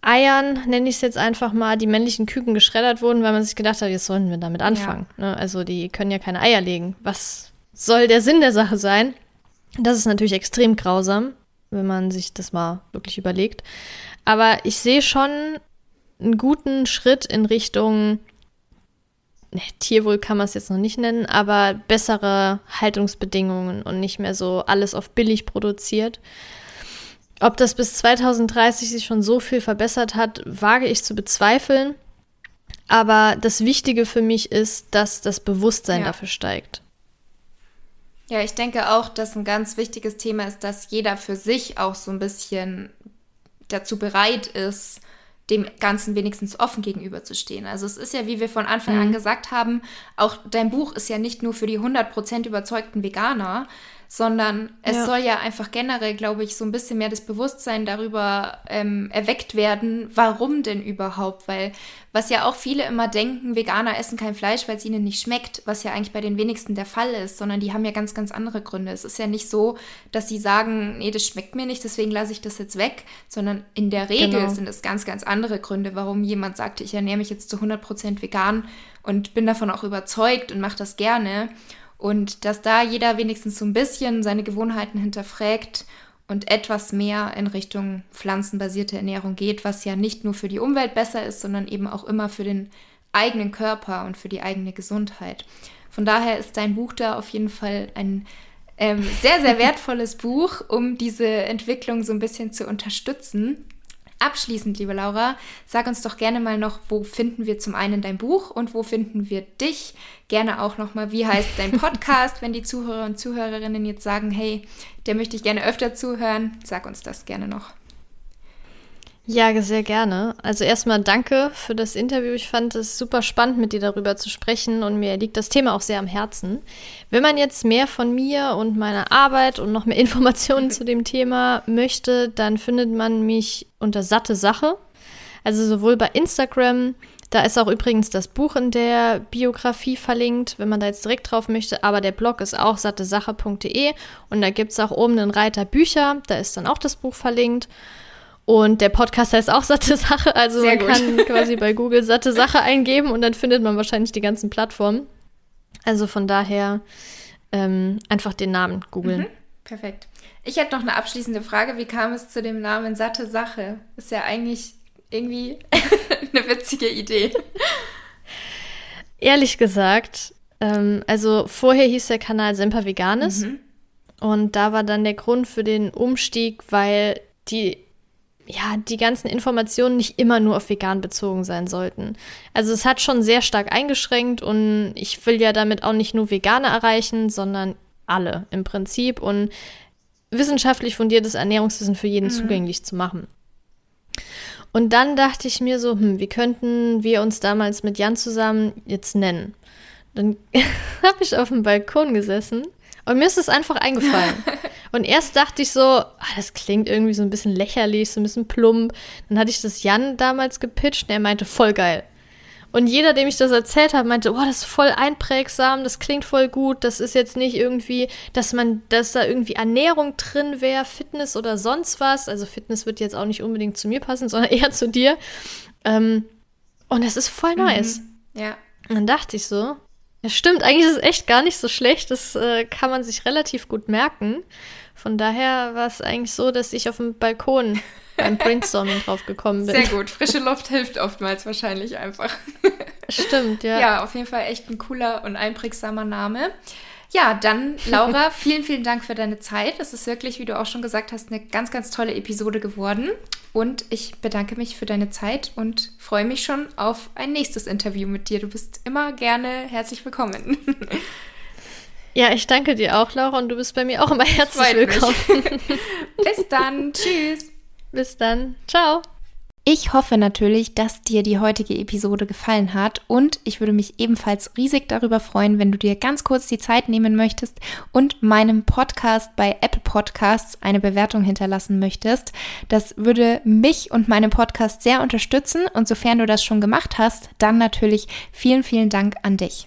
Eiern, nenne ich es jetzt einfach mal, die männlichen Küken geschreddert wurden, weil man sich gedacht hat, jetzt sollen wir damit anfangen. Ja. Ne? Also die können ja keine Eier legen. Was soll der Sinn der Sache sein? Das ist natürlich extrem grausam, wenn man sich das mal wirklich überlegt. Aber ich sehe schon einen guten Schritt in Richtung ne, Tierwohl kann man es jetzt noch nicht nennen, aber bessere Haltungsbedingungen und nicht mehr so alles auf billig produziert. Ob das bis 2030 sich schon so viel verbessert hat, wage ich zu bezweifeln. Aber das Wichtige für mich ist, dass das Bewusstsein ja. dafür steigt. Ja, ich denke auch, dass ein ganz wichtiges Thema ist, dass jeder für sich auch so ein bisschen dazu bereit ist, dem Ganzen wenigstens offen gegenüberzustehen. Also es ist ja, wie wir von Anfang mhm. an gesagt haben, auch dein Buch ist ja nicht nur für die 100% überzeugten Veganer, sondern es ja. soll ja einfach generell, glaube ich, so ein bisschen mehr das Bewusstsein darüber ähm, erweckt werden, warum denn überhaupt, weil was ja auch viele immer denken, Veganer essen kein Fleisch, weil es ihnen nicht schmeckt, was ja eigentlich bei den wenigsten der Fall ist, sondern die haben ja ganz, ganz andere Gründe. Es ist ja nicht so, dass sie sagen, nee, das schmeckt mir nicht, deswegen lasse ich das jetzt weg, sondern in der Regel genau. sind es ganz, ganz andere Gründe, warum jemand sagt, ich ernähre mich jetzt zu 100% vegan und bin davon auch überzeugt und mache das gerne. Und dass da jeder wenigstens so ein bisschen seine Gewohnheiten hinterfragt und etwas mehr in Richtung pflanzenbasierte Ernährung geht, was ja nicht nur für die Umwelt besser ist, sondern eben auch immer für den eigenen Körper und für die eigene Gesundheit. Von daher ist dein Buch da auf jeden Fall ein ähm, sehr, sehr wertvolles Buch, um diese Entwicklung so ein bisschen zu unterstützen. Abschließend, liebe Laura, sag uns doch gerne mal noch, wo finden wir zum einen dein Buch und wo finden wir dich? Gerne auch nochmal, wie heißt dein Podcast, wenn die Zuhörer und Zuhörerinnen jetzt sagen, hey, der möchte ich gerne öfter zuhören, sag uns das gerne noch. Ja, sehr gerne. Also erstmal danke für das Interview. Ich fand es super spannend, mit dir darüber zu sprechen und mir liegt das Thema auch sehr am Herzen. Wenn man jetzt mehr von mir und meiner Arbeit und noch mehr Informationen zu dem Thema möchte, dann findet man mich unter Satte Sache. Also sowohl bei Instagram, da ist auch übrigens das Buch in der Biografie verlinkt, wenn man da jetzt direkt drauf möchte, aber der Blog ist auch sattesache.de und da gibt es auch oben einen Reiter Bücher, da ist dann auch das Buch verlinkt. Und der Podcast heißt auch Satte Sache. Also Sehr man gut. kann quasi bei Google Satte Sache eingeben und dann findet man wahrscheinlich die ganzen Plattformen. Also von daher ähm, einfach den Namen googeln. Mhm, perfekt. Ich hätte noch eine abschließende Frage. Wie kam es zu dem Namen Satte Sache? Ist ja eigentlich irgendwie eine witzige Idee. Ehrlich gesagt, ähm, also vorher hieß der Kanal Semper Veganes. Mhm. Und da war dann der Grund für den Umstieg, weil die ja, die ganzen Informationen nicht immer nur auf vegan bezogen sein sollten. Also es hat schon sehr stark eingeschränkt und ich will ja damit auch nicht nur Veganer erreichen, sondern alle im Prinzip und wissenschaftlich fundiertes Ernährungswissen für jeden mhm. zugänglich zu machen. Und dann dachte ich mir so, hm, wie könnten wir uns damals mit Jan zusammen jetzt nennen? Dann habe ich auf dem Balkon gesessen und mir ist es einfach eingefallen. Und erst dachte ich so, ah, das klingt irgendwie so ein bisschen lächerlich, so ein bisschen plump. Dann hatte ich das Jan damals gepitcht und er meinte, voll geil. Und jeder, dem ich das erzählt habe, meinte, oh, das ist voll einprägsam, das klingt voll gut, das ist jetzt nicht irgendwie, dass man, dass da irgendwie Ernährung drin wäre, Fitness oder sonst was. Also Fitness wird jetzt auch nicht unbedingt zu mir passen, sondern eher zu dir. Ähm, und das ist voll mhm. nice. Mhm. Ja. Und dann dachte ich so, ja, stimmt, eigentlich ist es echt gar nicht so schlecht. Das äh, kann man sich relativ gut merken. Von daher war es eigentlich so, dass ich auf dem Balkon beim Brainstorming drauf gekommen bin. Sehr gut. Frische Luft hilft oftmals wahrscheinlich einfach. Stimmt, ja. Ja, auf jeden Fall echt ein cooler und einprägsamer Name. Ja, dann, Laura, vielen, vielen Dank für deine Zeit. Es ist wirklich, wie du auch schon gesagt hast, eine ganz, ganz tolle Episode geworden. Und ich bedanke mich für deine Zeit und freue mich schon auf ein nächstes Interview mit dir. Du bist immer gerne herzlich willkommen. Ja, ich danke dir auch, Laura, und du bist bei mir auch immer herzlich willkommen. Bis dann. Tschüss. Bis dann. Ciao. Ich hoffe natürlich, dass dir die heutige Episode gefallen hat und ich würde mich ebenfalls riesig darüber freuen, wenn du dir ganz kurz die Zeit nehmen möchtest und meinem Podcast bei Apple Podcasts eine Bewertung hinterlassen möchtest. Das würde mich und meinen Podcast sehr unterstützen und sofern du das schon gemacht hast, dann natürlich vielen, vielen Dank an dich.